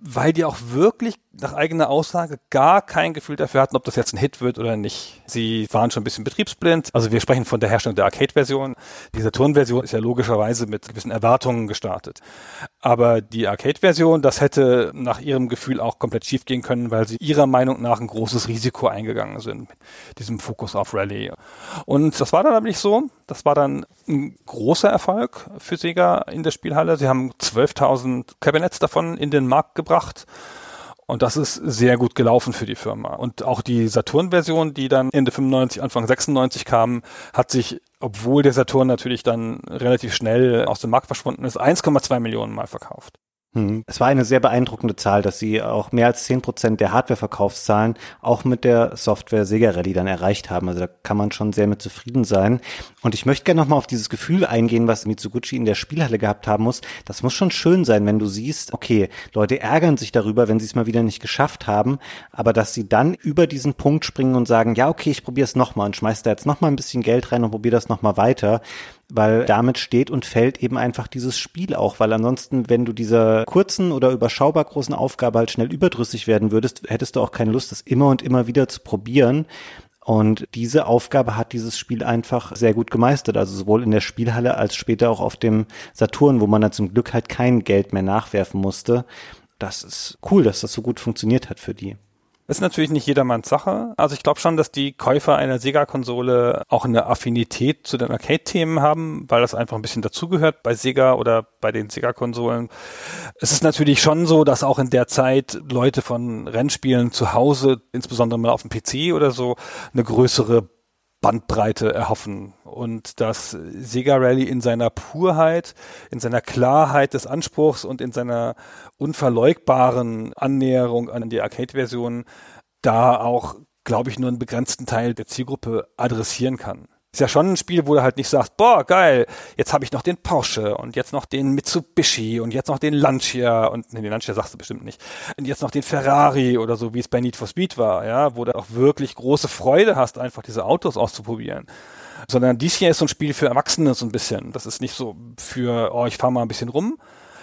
weil die auch wirklich nach eigener Aussage gar kein Gefühl dafür hatten, ob das jetzt ein Hit wird oder nicht. Sie waren schon ein bisschen betriebsblind. Also wir sprechen von der Herstellung der Arcade-Version. Die Saturn-Version ist ja logischerweise mit gewissen Erwartungen gestartet. Aber die Arcade-Version, das hätte nach ihrem Gefühl auch komplett schief gehen können, weil sie ihrer Meinung nach ein großes Risiko eingegangen sind mit diesem Fokus auf Rallye. Und das war dann aber nicht so. Das war dann ein großer Erfolg für Sega in der Spielhalle. Sie haben 12.000 Cabinets davon in den Markt gebracht. Und das ist sehr gut gelaufen für die Firma. Und auch die Saturn-Version, die dann Ende 95, Anfang 96 kam, hat sich, obwohl der Saturn natürlich dann relativ schnell aus dem Markt verschwunden ist, 1,2 Millionen Mal verkauft. Hm. Es war eine sehr beeindruckende Zahl, dass sie auch mehr als zehn Prozent der Hardware-Verkaufszahlen auch mit der Software Sega Rally dann erreicht haben. Also da kann man schon sehr mit zufrieden sein. Und ich möchte gerne nochmal auf dieses Gefühl eingehen, was Mitsuguchi in der Spielhalle gehabt haben muss. Das muss schon schön sein, wenn du siehst, okay, Leute ärgern sich darüber, wenn sie es mal wieder nicht geschafft haben, aber dass sie dann über diesen Punkt springen und sagen, ja, okay, ich probiere es nochmal und schmeiß da jetzt nochmal ein bisschen Geld rein und probiere das nochmal weiter weil damit steht und fällt eben einfach dieses Spiel auch, weil ansonsten, wenn du dieser kurzen oder überschaubar großen Aufgabe halt schnell überdrüssig werden würdest, hättest du auch keine Lust, das immer und immer wieder zu probieren. Und diese Aufgabe hat dieses Spiel einfach sehr gut gemeistert, also sowohl in der Spielhalle als später auch auf dem Saturn, wo man dann zum Glück halt kein Geld mehr nachwerfen musste. Das ist cool, dass das so gut funktioniert hat für die. Ist natürlich nicht jedermanns Sache. Also ich glaube schon, dass die Käufer einer Sega-Konsole auch eine Affinität zu den Arcade-Themen haben, weil das einfach ein bisschen dazugehört bei Sega oder bei den Sega-Konsolen. Es ist natürlich schon so, dass auch in der Zeit Leute von Rennspielen zu Hause, insbesondere mal auf dem PC oder so, eine größere Bandbreite erhoffen und dass Sega Rally in seiner Purheit, in seiner Klarheit des Anspruchs und in seiner unverleugbaren Annäherung an die Arcade-Version da auch, glaube ich, nur einen begrenzten Teil der Zielgruppe adressieren kann. Ist ja schon ein Spiel, wo du halt nicht sagst, boah, geil, jetzt habe ich noch den Porsche und jetzt noch den Mitsubishi und jetzt noch den Lancia und nee, den Lancia sagst du bestimmt nicht. Und jetzt noch den Ferrari oder so, wie es bei Need for Speed war, ja, wo du auch wirklich große Freude hast, einfach diese Autos auszuprobieren. Sondern dies hier ist so ein Spiel für Erwachsene so ein bisschen. Das ist nicht so für, oh, ich fahre mal ein bisschen rum,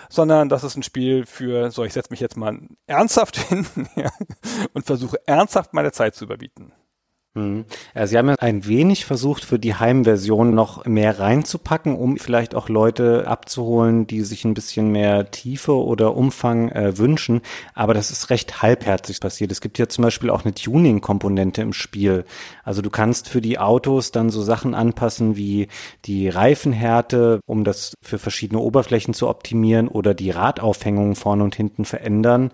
sondern das ist ein Spiel für, so, ich setze mich jetzt mal ernsthaft hin ja, und versuche ernsthaft meine Zeit zu überbieten. Hm. Ja, Sie haben ja ein wenig versucht, für die Heimversion noch mehr reinzupacken, um vielleicht auch Leute abzuholen, die sich ein bisschen mehr Tiefe oder Umfang äh, wünschen. Aber das ist recht halbherzig passiert. Es gibt ja zum Beispiel auch eine Tuning-Komponente im Spiel. Also du kannst für die Autos dann so Sachen anpassen wie die Reifenhärte, um das für verschiedene Oberflächen zu optimieren oder die Radaufhängung vorne und hinten verändern.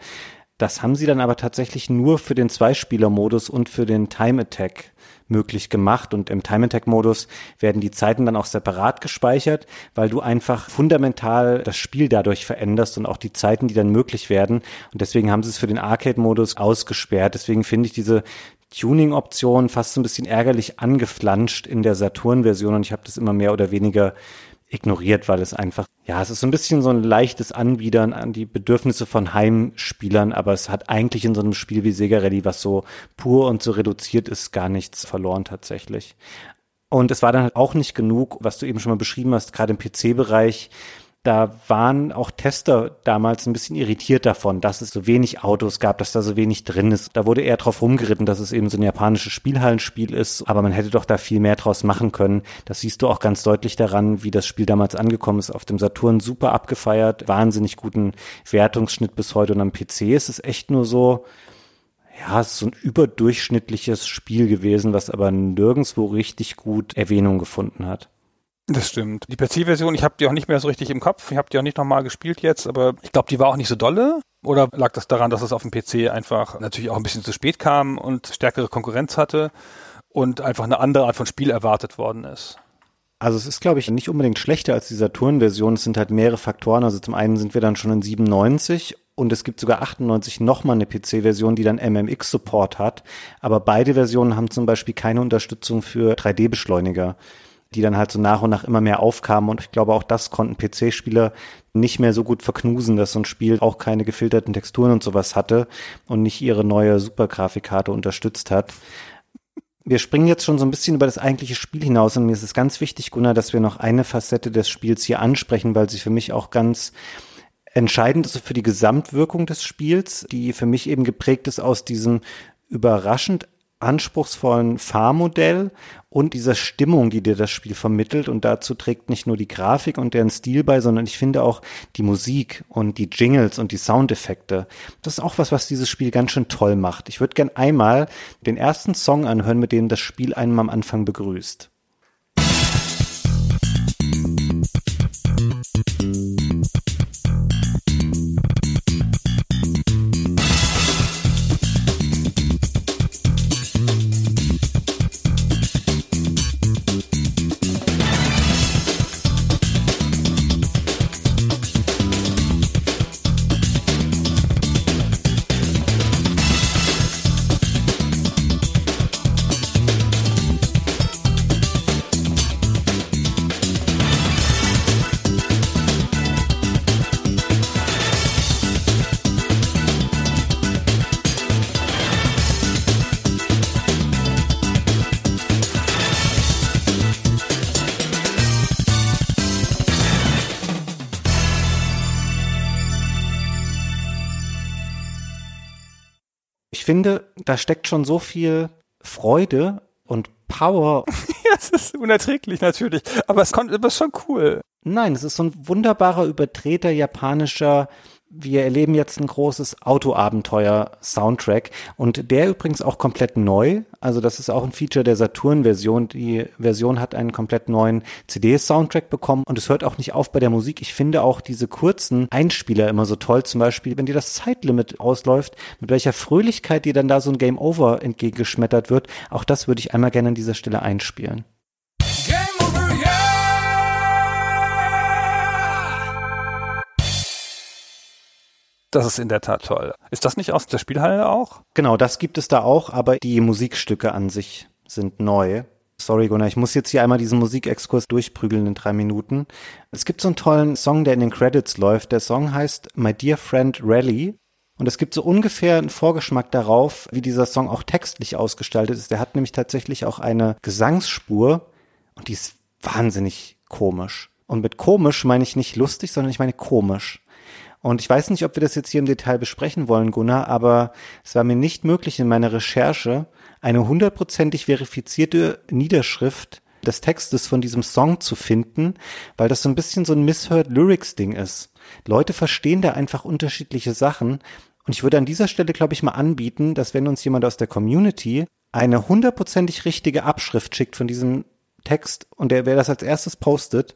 Das haben sie dann aber tatsächlich nur für den Zweispieler-Modus und für den Time Attack möglich gemacht. Und im Time Attack Modus werden die Zeiten dann auch separat gespeichert, weil du einfach fundamental das Spiel dadurch veränderst und auch die Zeiten, die dann möglich werden. Und deswegen haben sie es für den Arcade Modus ausgesperrt. Deswegen finde ich diese Tuning-Option fast so ein bisschen ärgerlich angeflanscht in der Saturn-Version und ich habe das immer mehr oder weniger ignoriert, weil es einfach, ja, es ist so ein bisschen so ein leichtes Anbiedern an die Bedürfnisse von Heimspielern, aber es hat eigentlich in so einem Spiel wie Sega Rally, was so pur und so reduziert ist, gar nichts verloren tatsächlich. Und es war dann halt auch nicht genug, was du eben schon mal beschrieben hast, gerade im PC-Bereich, Da waren auch Tester damals ein bisschen irritiert davon, dass es so wenig Autos gab, dass da so wenig drin ist. Da wurde eher drauf rumgeritten, dass es eben so ein japanisches Spielhallenspiel ist, aber man hätte doch da viel mehr draus machen können. Das siehst du auch ganz deutlich daran, wie das Spiel damals angekommen ist. Auf dem Saturn super abgefeiert, wahnsinnig guten Wertungsschnitt bis heute und am PC ist es echt nur so, ja, es ist so ein überdurchschnittliches Spiel gewesen, was aber nirgendwo richtig gut Erwähnung gefunden hat. Das stimmt. Die PC-Version, ich habe die auch nicht mehr so richtig im Kopf. Ich habe die auch nicht nochmal gespielt jetzt, aber ich glaube, die war auch nicht so dolle. Oder lag das daran, dass es auf dem PC einfach natürlich auch ein bisschen zu spät kam und stärkere Konkurrenz hatte und einfach eine andere Art von Spiel erwartet worden ist? Also es ist, glaube ich, nicht unbedingt schlechter als die Saturn-Version. Es sind halt mehrere Faktoren. Also zum einen sind wir dann schon in 97 und es gibt sogar 98 nochmal eine PC-Version, die dann MMX-Support hat. Aber beide Versionen haben zum Beispiel keine Unterstützung für 3D-Beschleuniger die dann halt so nach und nach immer mehr aufkamen. Und ich glaube, auch das konnten PC-Spieler nicht mehr so gut verknusen, dass so ein Spiel auch keine gefilterten Texturen und sowas hatte und nicht ihre neue Supergrafikkarte unterstützt hat. Wir springen jetzt schon so ein bisschen über das eigentliche Spiel hinaus und mir ist es ganz wichtig, Gunnar, dass wir noch eine Facette des Spiels hier ansprechen, weil sie für mich auch ganz entscheidend ist für die Gesamtwirkung des Spiels, die für mich eben geprägt ist aus diesem überraschend anspruchsvollen Fahrmodell und dieser Stimmung, die dir das Spiel vermittelt. Und dazu trägt nicht nur die Grafik und deren Stil bei, sondern ich finde auch die Musik und die Jingles und die Soundeffekte. Das ist auch was, was dieses Spiel ganz schön toll macht. Ich würde gern einmal den ersten Song anhören, mit dem das Spiel einem am Anfang begrüßt. Ich finde, da steckt schon so viel Freude und Power. ja, es ist unerträglich natürlich, aber es, kommt, es ist schon cool. Nein, es ist so ein wunderbarer, übertreter japanischer wir erleben jetzt ein großes Autoabenteuer-Soundtrack und der übrigens auch komplett neu. Also das ist auch ein Feature der Saturn-Version. Die Version hat einen komplett neuen CD-Soundtrack bekommen und es hört auch nicht auf bei der Musik. Ich finde auch diese kurzen Einspieler immer so toll. Zum Beispiel, wenn dir das Zeitlimit ausläuft, mit welcher Fröhlichkeit dir dann da so ein Game Over entgegengeschmettert wird. Auch das würde ich einmal gerne an dieser Stelle einspielen. Das ist in der Tat toll. Ist das nicht aus der Spielhalle auch? Genau, das gibt es da auch, aber die Musikstücke an sich sind neu. Sorry, Gunnar, ich muss jetzt hier einmal diesen Musikexkurs durchprügeln in drei Minuten. Es gibt so einen tollen Song, der in den Credits läuft. Der Song heißt My Dear Friend Rally. Und es gibt so ungefähr einen Vorgeschmack darauf, wie dieser Song auch textlich ausgestaltet ist. Der hat nämlich tatsächlich auch eine Gesangsspur und die ist wahnsinnig komisch. Und mit komisch meine ich nicht lustig, sondern ich meine komisch. Und ich weiß nicht, ob wir das jetzt hier im Detail besprechen wollen, Gunnar, aber es war mir nicht möglich in meiner Recherche eine hundertprozentig verifizierte Niederschrift des Textes von diesem Song zu finden, weil das so ein bisschen so ein Misheard Lyrics Ding ist. Leute verstehen da einfach unterschiedliche Sachen und ich würde an dieser Stelle, glaube ich, mal anbieten, dass wenn uns jemand aus der Community eine hundertprozentig richtige Abschrift schickt von diesem Text und der, wer das als erstes postet,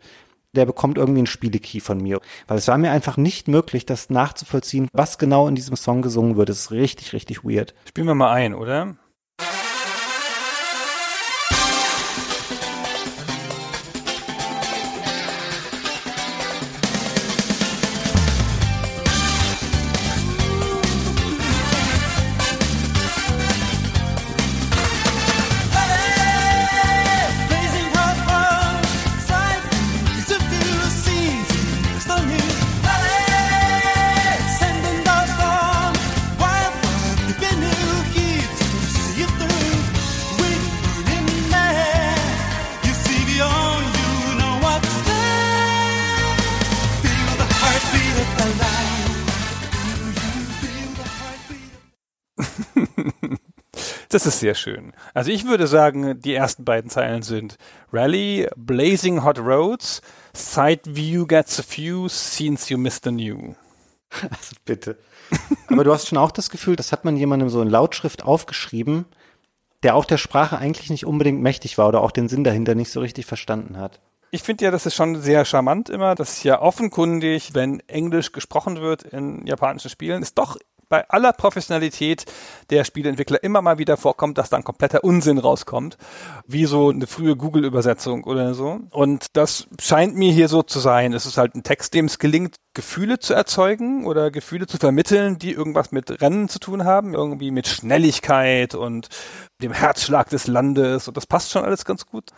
der bekommt irgendwie einen Spielekey von mir. Weil es war mir einfach nicht möglich, das nachzuvollziehen, was genau in diesem Song gesungen wird. Das ist richtig, richtig weird. Spielen wir mal ein, oder? Das ist sehr schön. Also ich würde sagen, die ersten beiden Zeilen sind Rally, Blazing Hot Roads, Side View gets a few, Scenes you missed the new. Also bitte. Aber du hast schon auch das Gefühl, das hat man jemandem so in Lautschrift aufgeschrieben, der auch der Sprache eigentlich nicht unbedingt mächtig war oder auch den Sinn dahinter nicht so richtig verstanden hat. Ich finde ja, das ist schon sehr charmant immer. Das ist ja offenkundig, wenn Englisch gesprochen wird in japanischen Spielen, ist doch bei aller Professionalität der Spieleentwickler immer mal wieder vorkommt, dass da ein kompletter Unsinn rauskommt, wie so eine frühe Google-Übersetzung oder so. Und das scheint mir hier so zu sein. Es ist halt ein Text, dem es gelingt, Gefühle zu erzeugen oder Gefühle zu vermitteln, die irgendwas mit Rennen zu tun haben, irgendwie mit Schnelligkeit und dem Herzschlag des Landes. Und das passt schon alles ganz gut.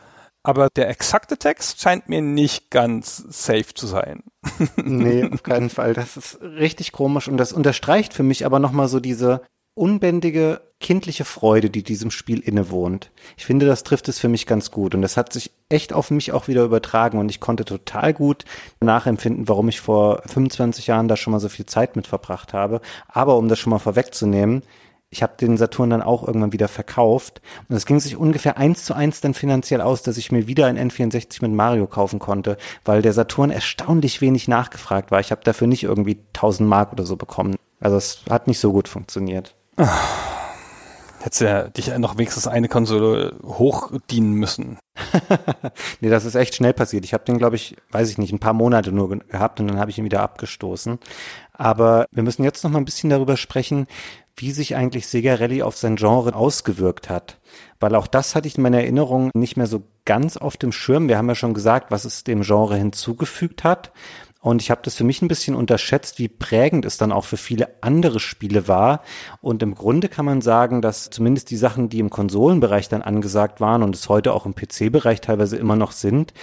Aber der exakte Text scheint mir nicht ganz safe zu sein. nee, auf keinen Fall. Das ist richtig komisch und das unterstreicht für mich aber nochmal so diese unbändige kindliche Freude, die diesem Spiel innewohnt. Ich finde, das trifft es für mich ganz gut und das hat sich echt auf mich auch wieder übertragen und ich konnte total gut nachempfinden, warum ich vor 25 Jahren da schon mal so viel Zeit mit verbracht habe. Aber um das schon mal vorwegzunehmen, ich habe den Saturn dann auch irgendwann wieder verkauft und es ging sich ungefähr eins zu eins dann finanziell aus, dass ich mir wieder ein N64 mit Mario kaufen konnte, weil der Saturn erstaunlich wenig nachgefragt war. Ich habe dafür nicht irgendwie 1000 Mark oder so bekommen. Also es hat nicht so gut funktioniert. Hättest ja dich noch wenigstens eine Konsole hochdienen müssen. nee, das ist echt schnell passiert. Ich habe den, glaube ich, weiß ich nicht, ein paar Monate nur gehabt und dann habe ich ihn wieder abgestoßen. Aber wir müssen jetzt noch mal ein bisschen darüber sprechen, wie sich eigentlich Sega Rally auf sein Genre ausgewirkt hat. Weil auch das hatte ich in meiner Erinnerung nicht mehr so ganz auf dem Schirm. Wir haben ja schon gesagt, was es dem Genre hinzugefügt hat. Und ich habe das für mich ein bisschen unterschätzt, wie prägend es dann auch für viele andere Spiele war. Und im Grunde kann man sagen, dass zumindest die Sachen, die im Konsolenbereich dann angesagt waren und es heute auch im PC-Bereich teilweise immer noch sind,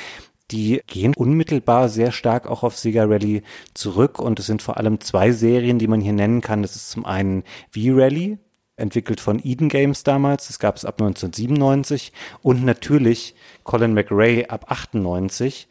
die gehen unmittelbar sehr stark auch auf Sega Rally zurück und es sind vor allem zwei Serien, die man hier nennen kann. Das ist zum einen V-Rally, entwickelt von Eden Games damals, das gab es ab 1997 und natürlich Colin McRae ab 98.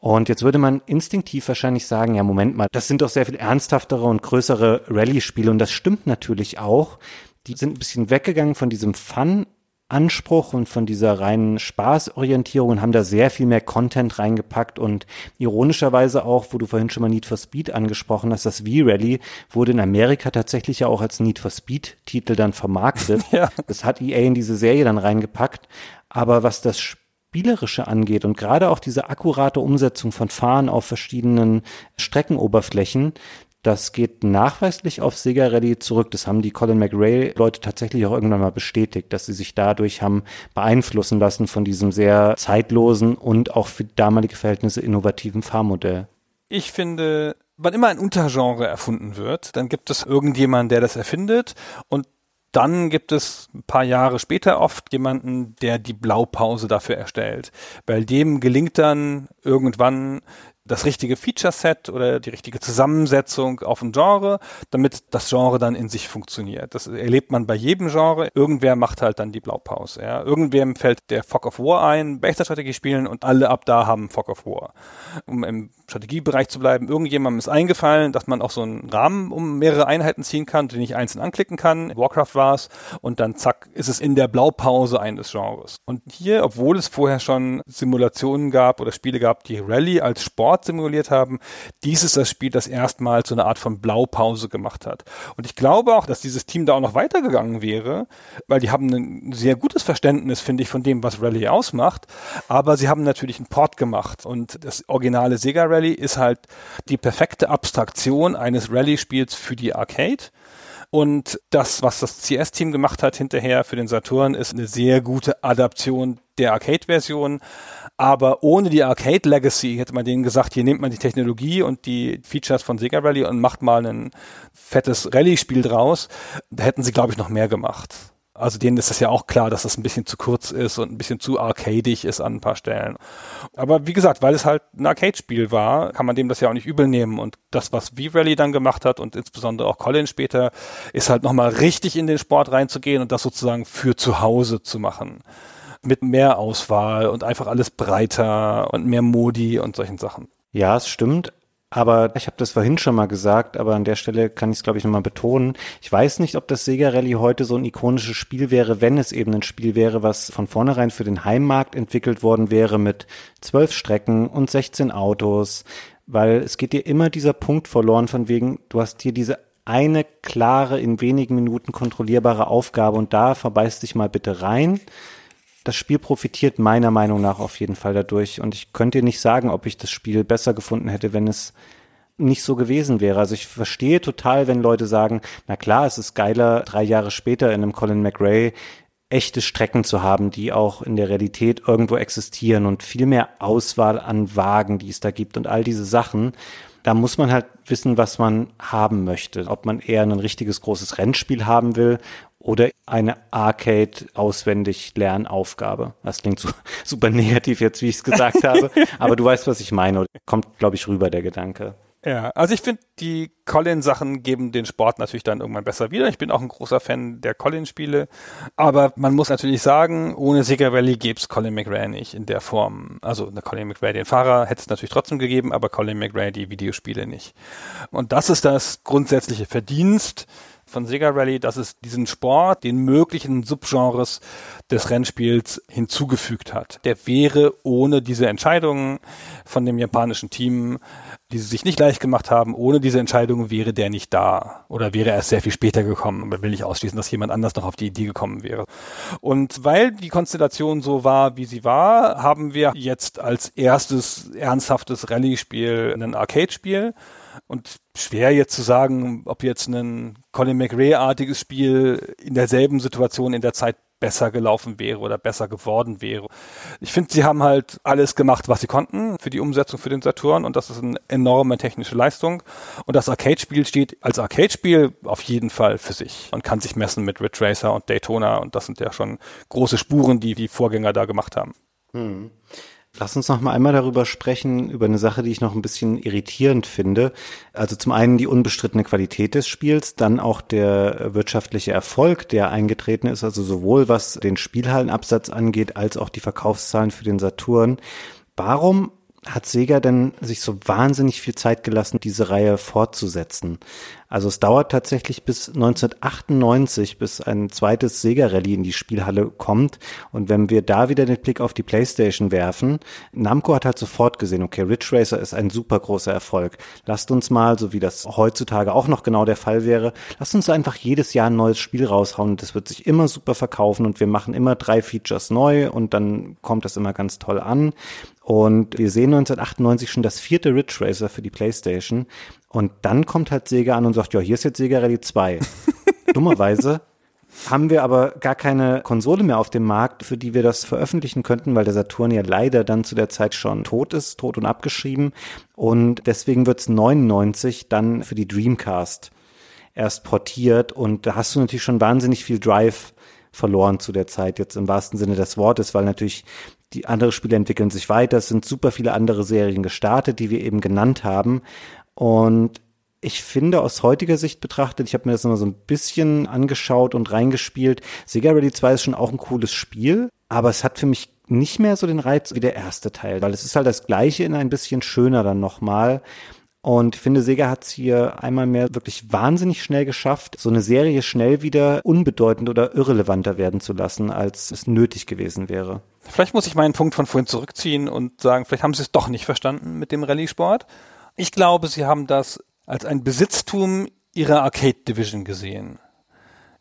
Und jetzt würde man instinktiv wahrscheinlich sagen, ja, Moment mal, das sind doch sehr viel ernsthaftere und größere Rallye-Spiele und das stimmt natürlich auch. Die sind ein bisschen weggegangen von diesem Fun Anspruch und von dieser reinen Spaßorientierung und haben da sehr viel mehr Content reingepackt und ironischerweise auch, wo du vorhin schon mal Need for Speed angesprochen hast, das V-Rally wurde in Amerika tatsächlich ja auch als Need for Speed Titel dann vermarktet. ja. Das hat EA in diese Serie dann reingepackt. Aber was das Spielerische angeht und gerade auch diese akkurate Umsetzung von Fahren auf verschiedenen Streckenoberflächen, das geht nachweislich auf Sega Rally zurück. Das haben die Colin McRae Leute tatsächlich auch irgendwann mal bestätigt, dass sie sich dadurch haben beeinflussen lassen von diesem sehr zeitlosen und auch für damalige Verhältnisse innovativen Fahrmodell. Ich finde, wann immer ein Untergenre erfunden wird, dann gibt es irgendjemanden, der das erfindet und dann gibt es ein paar Jahre später oft jemanden, der die Blaupause dafür erstellt. Bei dem gelingt dann irgendwann das richtige Feature-Set oder die richtige Zusammensetzung auf ein Genre, damit das Genre dann in sich funktioniert. Das erlebt man bei jedem Genre. Irgendwer macht halt dann die Blaupause. Ja. Irgendwem fällt der Fog of War ein, Bechterstrategie spielen und alle ab da haben Fog of War. Um im Strategiebereich zu bleiben, irgendjemandem ist eingefallen, dass man auch so einen Rahmen um mehrere Einheiten ziehen kann, den ich einzeln anklicken kann. Warcraft war es und dann zack, ist es in der Blaupause eines Genres. Und hier, obwohl es vorher schon Simulationen gab oder Spiele gab, die Rallye als Sport simuliert haben. Dies ist das Spiel, das erstmals so eine Art von Blaupause gemacht hat. Und ich glaube auch, dass dieses Team da auch noch weitergegangen wäre, weil die haben ein sehr gutes Verständnis, finde ich, von dem, was Rally ausmacht. Aber sie haben natürlich einen Port gemacht. Und das originale Sega Rally ist halt die perfekte Abstraktion eines Rally-Spiels für die Arcade. Und das, was das CS-Team gemacht hat hinterher für den Saturn, ist eine sehr gute Adaption der Arcade-Version. Aber ohne die Arcade Legacy hätte man denen gesagt, hier nimmt man die Technologie und die Features von Sega Rally und macht mal ein fettes Rallye-Spiel draus. Da hätten sie, glaube ich, noch mehr gemacht. Also denen ist das ja auch klar, dass das ein bisschen zu kurz ist und ein bisschen zu arcadig ist an ein paar Stellen. Aber wie gesagt, weil es halt ein Arcade-Spiel war, kann man dem das ja auch nicht übel nehmen. Und das, was V-Rally dann gemacht hat und insbesondere auch Colin später, ist halt nochmal richtig in den Sport reinzugehen und das sozusagen für zu Hause zu machen mit mehr Auswahl und einfach alles breiter und mehr Modi und solchen Sachen. Ja, es stimmt. Aber ich habe das vorhin schon mal gesagt, aber an der Stelle kann ich es, glaube ich, nochmal betonen. Ich weiß nicht, ob das Sega Rally heute so ein ikonisches Spiel wäre, wenn es eben ein Spiel wäre, was von vornherein für den Heimmarkt entwickelt worden wäre mit zwölf Strecken und 16 Autos, weil es geht dir immer dieser Punkt verloren von wegen, du hast hier diese eine klare, in wenigen Minuten kontrollierbare Aufgabe und da verbeißt dich mal bitte rein das Spiel profitiert meiner Meinung nach auf jeden Fall dadurch. Und ich könnte dir nicht sagen, ob ich das Spiel besser gefunden hätte, wenn es nicht so gewesen wäre. Also ich verstehe total, wenn Leute sagen, na klar, es ist geiler, drei Jahre später in einem Colin McRae echte Strecken zu haben, die auch in der Realität irgendwo existieren und viel mehr Auswahl an Wagen, die es da gibt und all diese Sachen. Da muss man halt wissen, was man haben möchte. Ob man eher ein richtiges großes Rennspiel haben will oder eine Arcade-Auswendig-Lernaufgabe. Das klingt so, super negativ jetzt, wie ich es gesagt habe, aber du weißt, was ich meine. Kommt, glaube ich, rüber, der Gedanke. Ja, also ich finde, die Colin-Sachen geben den Sport natürlich dann irgendwann besser wieder. Ich bin auch ein großer Fan der Colin-Spiele. Aber man muss natürlich sagen, ohne Sega Rally gäbe es Colin McRae nicht in der Form. Also eine Colin McRae, den Fahrer, hätte es natürlich trotzdem gegeben, aber Colin McRae die Videospiele nicht. Und das ist das grundsätzliche Verdienst von Sega Rally, dass es diesen Sport den möglichen Subgenres des Rennspiels hinzugefügt hat. Der wäre ohne diese Entscheidungen von dem japanischen Team, die sie sich nicht leicht gemacht haben, ohne diese Entscheidungen wäre der nicht da oder wäre erst sehr viel später gekommen. Aber will ich ausschließen, dass jemand anders noch auf die Idee gekommen wäre. Und weil die Konstellation so war, wie sie war, haben wir jetzt als erstes ernsthaftes Rallye-Spiel ein Arcade-Spiel und schwer jetzt zu sagen, ob jetzt ein Colin McRae-artiges Spiel in derselben Situation in der Zeit besser gelaufen wäre oder besser geworden wäre. Ich finde, sie haben halt alles gemacht, was sie konnten für die Umsetzung für den Saturn und das ist eine enorme technische Leistung. Und das Arcade-Spiel steht als Arcade-Spiel auf jeden Fall für sich und kann sich messen mit Ridge Racer und Daytona und das sind ja schon große Spuren, die die Vorgänger da gemacht haben. Hm. Lass uns noch mal einmal darüber sprechen, über eine Sache, die ich noch ein bisschen irritierend finde. Also zum einen die unbestrittene Qualität des Spiels, dann auch der wirtschaftliche Erfolg, der eingetreten ist, also sowohl was den Spielhallenabsatz angeht, als auch die Verkaufszahlen für den Saturn. Warum hat Sega denn sich so wahnsinnig viel Zeit gelassen, diese Reihe fortzusetzen? Also es dauert tatsächlich bis 1998, bis ein zweites Sega Rally in die Spielhalle kommt. Und wenn wir da wieder den Blick auf die PlayStation werfen, Namco hat halt sofort gesehen, okay, Ridge Racer ist ein super großer Erfolg. Lasst uns mal, so wie das heutzutage auch noch genau der Fall wäre, lasst uns einfach jedes Jahr ein neues Spiel raushauen. Das wird sich immer super verkaufen und wir machen immer drei Features neu und dann kommt das immer ganz toll an. Und wir sehen 1998 schon das vierte Ridge Racer für die PlayStation. Und dann kommt halt Sega an und sagt, ja, hier ist jetzt Sega Rally 2. Dummerweise haben wir aber gar keine Konsole mehr auf dem Markt, für die wir das veröffentlichen könnten, weil der Saturn ja leider dann zu der Zeit schon tot ist, tot und abgeschrieben. Und deswegen wird's 99 dann für die Dreamcast erst portiert. Und da hast du natürlich schon wahnsinnig viel Drive verloren zu der Zeit, jetzt im wahrsten Sinne des Wortes, weil natürlich die andere Spiele entwickeln sich weiter. Es sind super viele andere Serien gestartet, die wir eben genannt haben. Und ich finde aus heutiger Sicht betrachtet, ich habe mir das immer so ein bisschen angeschaut und reingespielt. Sega Rally 2 ist schon auch ein cooles Spiel, aber es hat für mich nicht mehr so den Reiz wie der erste Teil, weil es ist halt das gleiche in ein bisschen schöner dann nochmal. Und ich finde, Sega hat es hier einmal mehr wirklich wahnsinnig schnell geschafft, so eine Serie schnell wieder unbedeutend oder irrelevanter werden zu lassen, als es nötig gewesen wäre. Vielleicht muss ich meinen Punkt von vorhin zurückziehen und sagen, vielleicht haben sie es doch nicht verstanden mit dem Rallye-Sport. Ich glaube, sie haben das als ein Besitztum ihrer Arcade Division gesehen.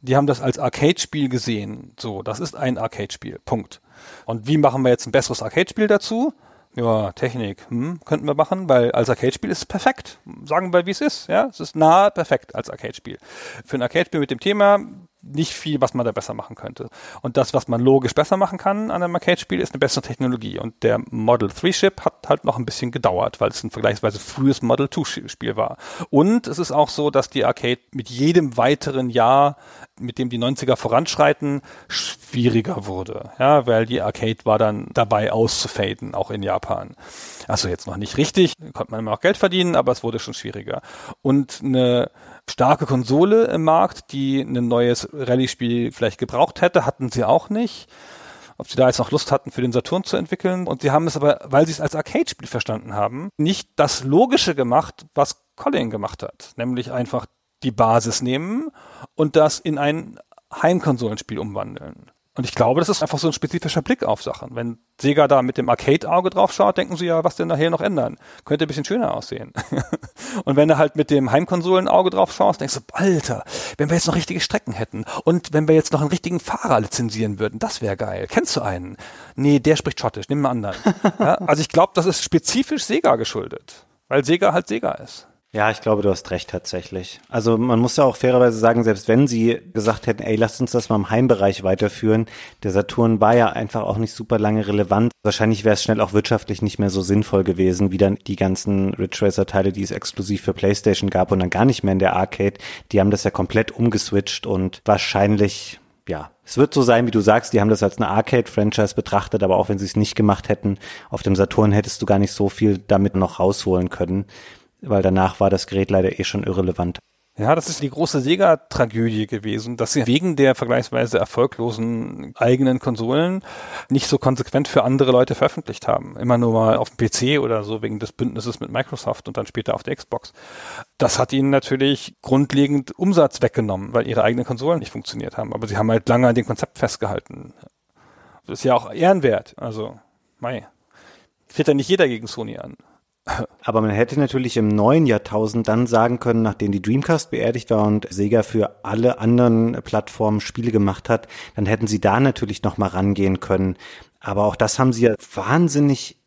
Die haben das als Arcade-Spiel gesehen. So, das ist ein Arcade-Spiel. Punkt. Und wie machen wir jetzt ein besseres Arcade-Spiel dazu? Ja, Technik, hm, könnten wir machen, weil als Arcade-Spiel ist es perfekt. Sagen wir, wie es ist, ja. Es ist nahe perfekt als Arcade-Spiel. Für ein Arcade-Spiel mit dem Thema nicht viel, was man da besser machen könnte. Und das, was man logisch besser machen kann an einem Arcade-Spiel, ist eine bessere Technologie. Und der Model 3-Chip hat halt noch ein bisschen gedauert, weil es ein vergleichsweise frühes Model 2-Spiel war. Und es ist auch so, dass die Arcade mit jedem weiteren Jahr, mit dem die 90er voranschreiten, schwieriger wurde. Ja, weil die Arcade war dann dabei auszufaden, auch in Japan. Also jetzt noch nicht richtig, konnte man immer auch Geld verdienen, aber es wurde schon schwieriger. Und eine starke Konsole im Markt, die ein neues Rallye-Spiel vielleicht gebraucht hätte, hatten sie auch nicht. ob sie da jetzt noch Lust hatten, für den Saturn zu entwickeln. Und sie haben es aber, weil sie es als Arcade-Spiel verstanden haben, nicht das Logische gemacht, was Colin gemacht hat. Nämlich einfach die Basis nehmen und das in ein Heimkonsolenspiel umwandeln. Und ich glaube, das ist einfach so ein spezifischer Blick auf Sachen. Wenn Sega da mit dem Arcade-Auge drauf schaut, denken sie ja, was denn nachher noch ändern? Könnte ein bisschen schöner aussehen. und wenn du halt mit dem Heimkonsolen-Auge drauf schaust, denkst du, Alter, wenn wir jetzt noch richtige Strecken hätten und wenn wir jetzt noch einen richtigen Fahrer lizenzieren würden, das wäre geil. Kennst du einen? Nee, der spricht Schottisch, nimm mal anderen. ja? Also ich glaube, das ist spezifisch Sega geschuldet, weil Sega halt Sega ist. Ja, ich glaube, du hast recht tatsächlich. Also man muss ja auch fairerweise sagen, selbst wenn sie gesagt hätten, ey, lasst uns das mal im Heimbereich weiterführen, der Saturn war ja einfach auch nicht super lange relevant. Wahrscheinlich wäre es schnell auch wirtschaftlich nicht mehr so sinnvoll gewesen, wie dann die ganzen Ridge Racer Teile, die es exklusiv für PlayStation gab und dann gar nicht mehr in der Arcade. Die haben das ja komplett umgeswitcht und wahrscheinlich ja, es wird so sein, wie du sagst, die haben das als eine Arcade-Franchise betrachtet, aber auch wenn sie es nicht gemacht hätten, auf dem Saturn hättest du gar nicht so viel damit noch rausholen können weil danach war das Gerät leider eh schon irrelevant. Ja, das ist die große Sega-Tragödie gewesen, dass sie wegen der vergleichsweise erfolglosen eigenen Konsolen nicht so konsequent für andere Leute veröffentlicht haben. Immer nur mal auf dem PC oder so wegen des Bündnisses mit Microsoft und dann später auf der Xbox. Das hat ihnen natürlich grundlegend Umsatz weggenommen, weil ihre eigenen Konsolen nicht funktioniert haben. Aber sie haben halt lange an dem Konzept festgehalten. Das ist ja auch ehrenwert. Also, mei. Tritt ja nicht jeder gegen Sony an. Aber man hätte natürlich im neuen Jahrtausend dann sagen können, nachdem die Dreamcast beerdigt war und Sega für alle anderen Plattformen Spiele gemacht hat, dann hätten sie da natürlich noch mal rangehen können. Aber auch das haben sie ja wahnsinnig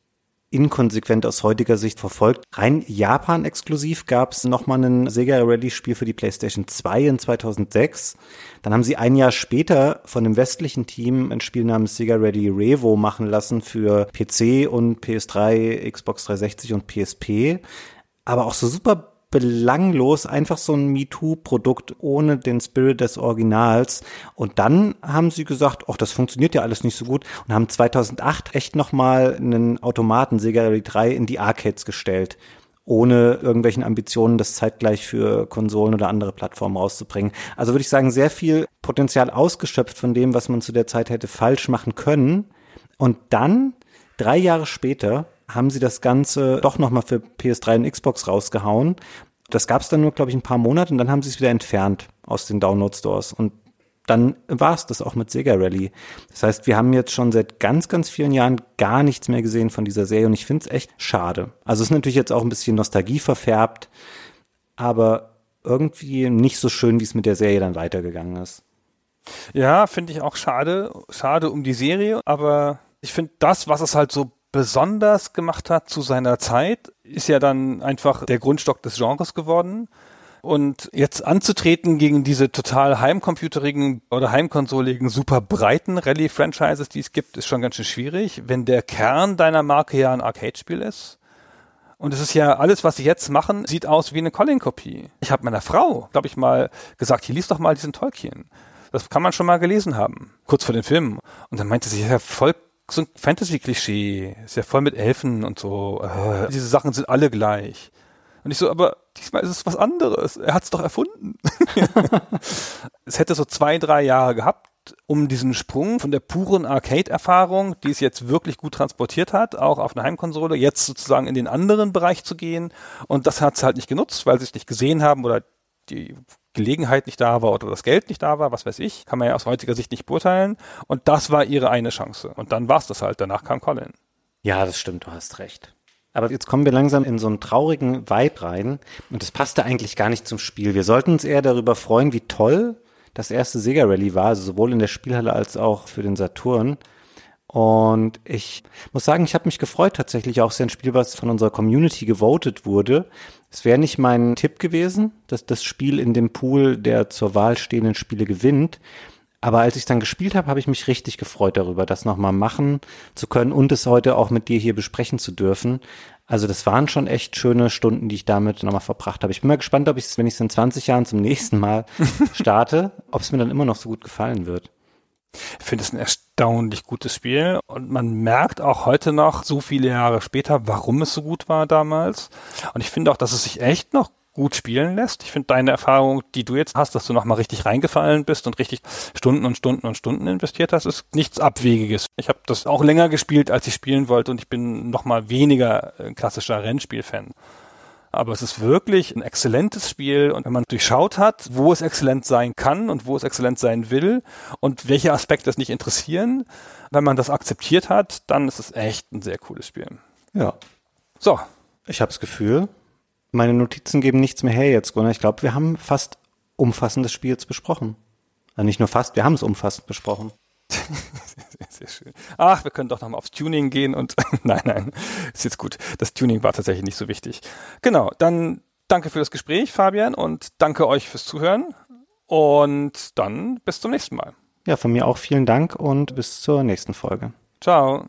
inkonsequent aus heutiger Sicht verfolgt. Rein Japan-exklusiv gab es nochmal ein Sega Rally-Spiel für die PlayStation 2 in 2006. Dann haben sie ein Jahr später von dem westlichen Team ein Spiel namens Sega Rally Revo machen lassen für PC und PS3, Xbox 360 und PSP. Aber auch so super belanglos, einfach so ein MeToo-Produkt ohne den Spirit des Originals. Und dann haben sie gesagt, ach, das funktioniert ja alles nicht so gut und haben 2008 echt nochmal einen Automaten Sega Rally 3 in die Arcades gestellt ohne irgendwelchen Ambitionen, das zeitgleich für Konsolen oder andere Plattformen rauszubringen. Also würde ich sagen, sehr viel Potenzial ausgeschöpft von dem, was man zu der Zeit hätte falsch machen können. Und dann, drei Jahre später, haben sie das Ganze doch nochmal für PS3 und Xbox rausgehauen. Das gab es dann nur, glaube ich, ein paar Monate und dann haben sie es wieder entfernt aus den Download-Stores. Und dann war es das auch mit Sega Rally. Das heißt, wir haben jetzt schon seit ganz, ganz vielen Jahren gar nichts mehr gesehen von dieser Serie und ich finde es echt schade. Also es ist natürlich jetzt auch ein bisschen Nostalgie verfärbt, aber irgendwie nicht so schön, wie es mit der Serie dann weitergegangen ist. Ja, finde ich auch schade. Schade um die Serie, aber ich finde das, was es halt so besonders gemacht hat zu seiner Zeit, ist ja dann einfach der Grundstock des Genres geworden. Und jetzt anzutreten gegen diese total heimcomputerigen oder heimkonsoligen, super breiten Rallye-Franchises, die es gibt, ist schon ganz schön schwierig, wenn der Kern deiner Marke ja ein Arcade-Spiel ist. Und es ist ja alles, was sie jetzt machen, sieht aus wie eine Colin-Kopie. Ich habe meiner Frau, glaube ich, mal gesagt, hier liest doch mal diesen Tolkien. Das kann man schon mal gelesen haben, kurz vor den Filmen. Und dann meinte sie, ja, voll so ein Fantasy-Klischee. Ist ja voll mit Elfen und so. Äh, diese Sachen sind alle gleich. Und ich so, aber diesmal ist es was anderes. Er hat es doch erfunden. es hätte so zwei, drei Jahre gehabt, um diesen Sprung von der puren Arcade-Erfahrung, die es jetzt wirklich gut transportiert hat, auch auf eine Heimkonsole, jetzt sozusagen in den anderen Bereich zu gehen. Und das hat es halt nicht genutzt, weil sie es nicht gesehen haben oder die Gelegenheit nicht da war oder das Geld nicht da war, was weiß ich, kann man ja aus heutiger Sicht nicht beurteilen. Und das war ihre eine Chance. Und dann war es das halt. Danach kam Colin. Ja, das stimmt, du hast recht. Aber jetzt kommen wir langsam in so einen traurigen Vibe rein. Und das passte eigentlich gar nicht zum Spiel. Wir sollten uns eher darüber freuen, wie toll das erste Sega Rally war, also sowohl in der Spielhalle als auch für den Saturn. Und ich muss sagen, ich habe mich gefreut tatsächlich auch sehr ein Spiel, was von unserer Community gewotet wurde. Es wäre nicht mein Tipp gewesen, dass das Spiel in dem Pool der zur Wahl stehenden Spiele gewinnt. Aber als ich dann gespielt habe, habe ich mich richtig gefreut darüber, das nochmal machen zu können und es heute auch mit dir hier besprechen zu dürfen. Also das waren schon echt schöne Stunden, die ich damit nochmal verbracht habe. Ich bin mal gespannt, ob ich es, wenn ich es in 20 Jahren zum nächsten Mal starte, ob es mir dann immer noch so gut gefallen wird. Ich finde es ein erstaunlich gutes Spiel und man merkt auch heute noch, so viele Jahre später, warum es so gut war damals. Und ich finde auch, dass es sich echt noch gut spielen lässt. Ich finde deine Erfahrung, die du jetzt hast, dass du nochmal richtig reingefallen bist und richtig Stunden und Stunden und Stunden investiert hast, ist nichts Abwegiges. Ich habe das auch länger gespielt, als ich spielen wollte und ich bin nochmal weniger äh, klassischer Rennspiel-Fan. Aber es ist wirklich ein exzellentes Spiel und wenn man durchschaut hat, wo es exzellent sein kann und wo es exzellent sein will und welche Aspekte es nicht interessieren, wenn man das akzeptiert hat, dann ist es echt ein sehr cooles Spiel. Ja. So. Ich habe das Gefühl, meine Notizen geben nichts mehr her jetzt, Gunnar. Ich glaube, wir haben fast umfassend des Spiels besprochen. Also nicht nur fast, wir haben es umfassend besprochen. Sehr, sehr schön. Ach, wir können doch nochmal aufs Tuning gehen und nein, nein, ist jetzt gut. Das Tuning war tatsächlich nicht so wichtig. Genau, dann danke für das Gespräch, Fabian, und danke euch fürs Zuhören. Und dann bis zum nächsten Mal. Ja, von mir auch vielen Dank und bis zur nächsten Folge. Ciao.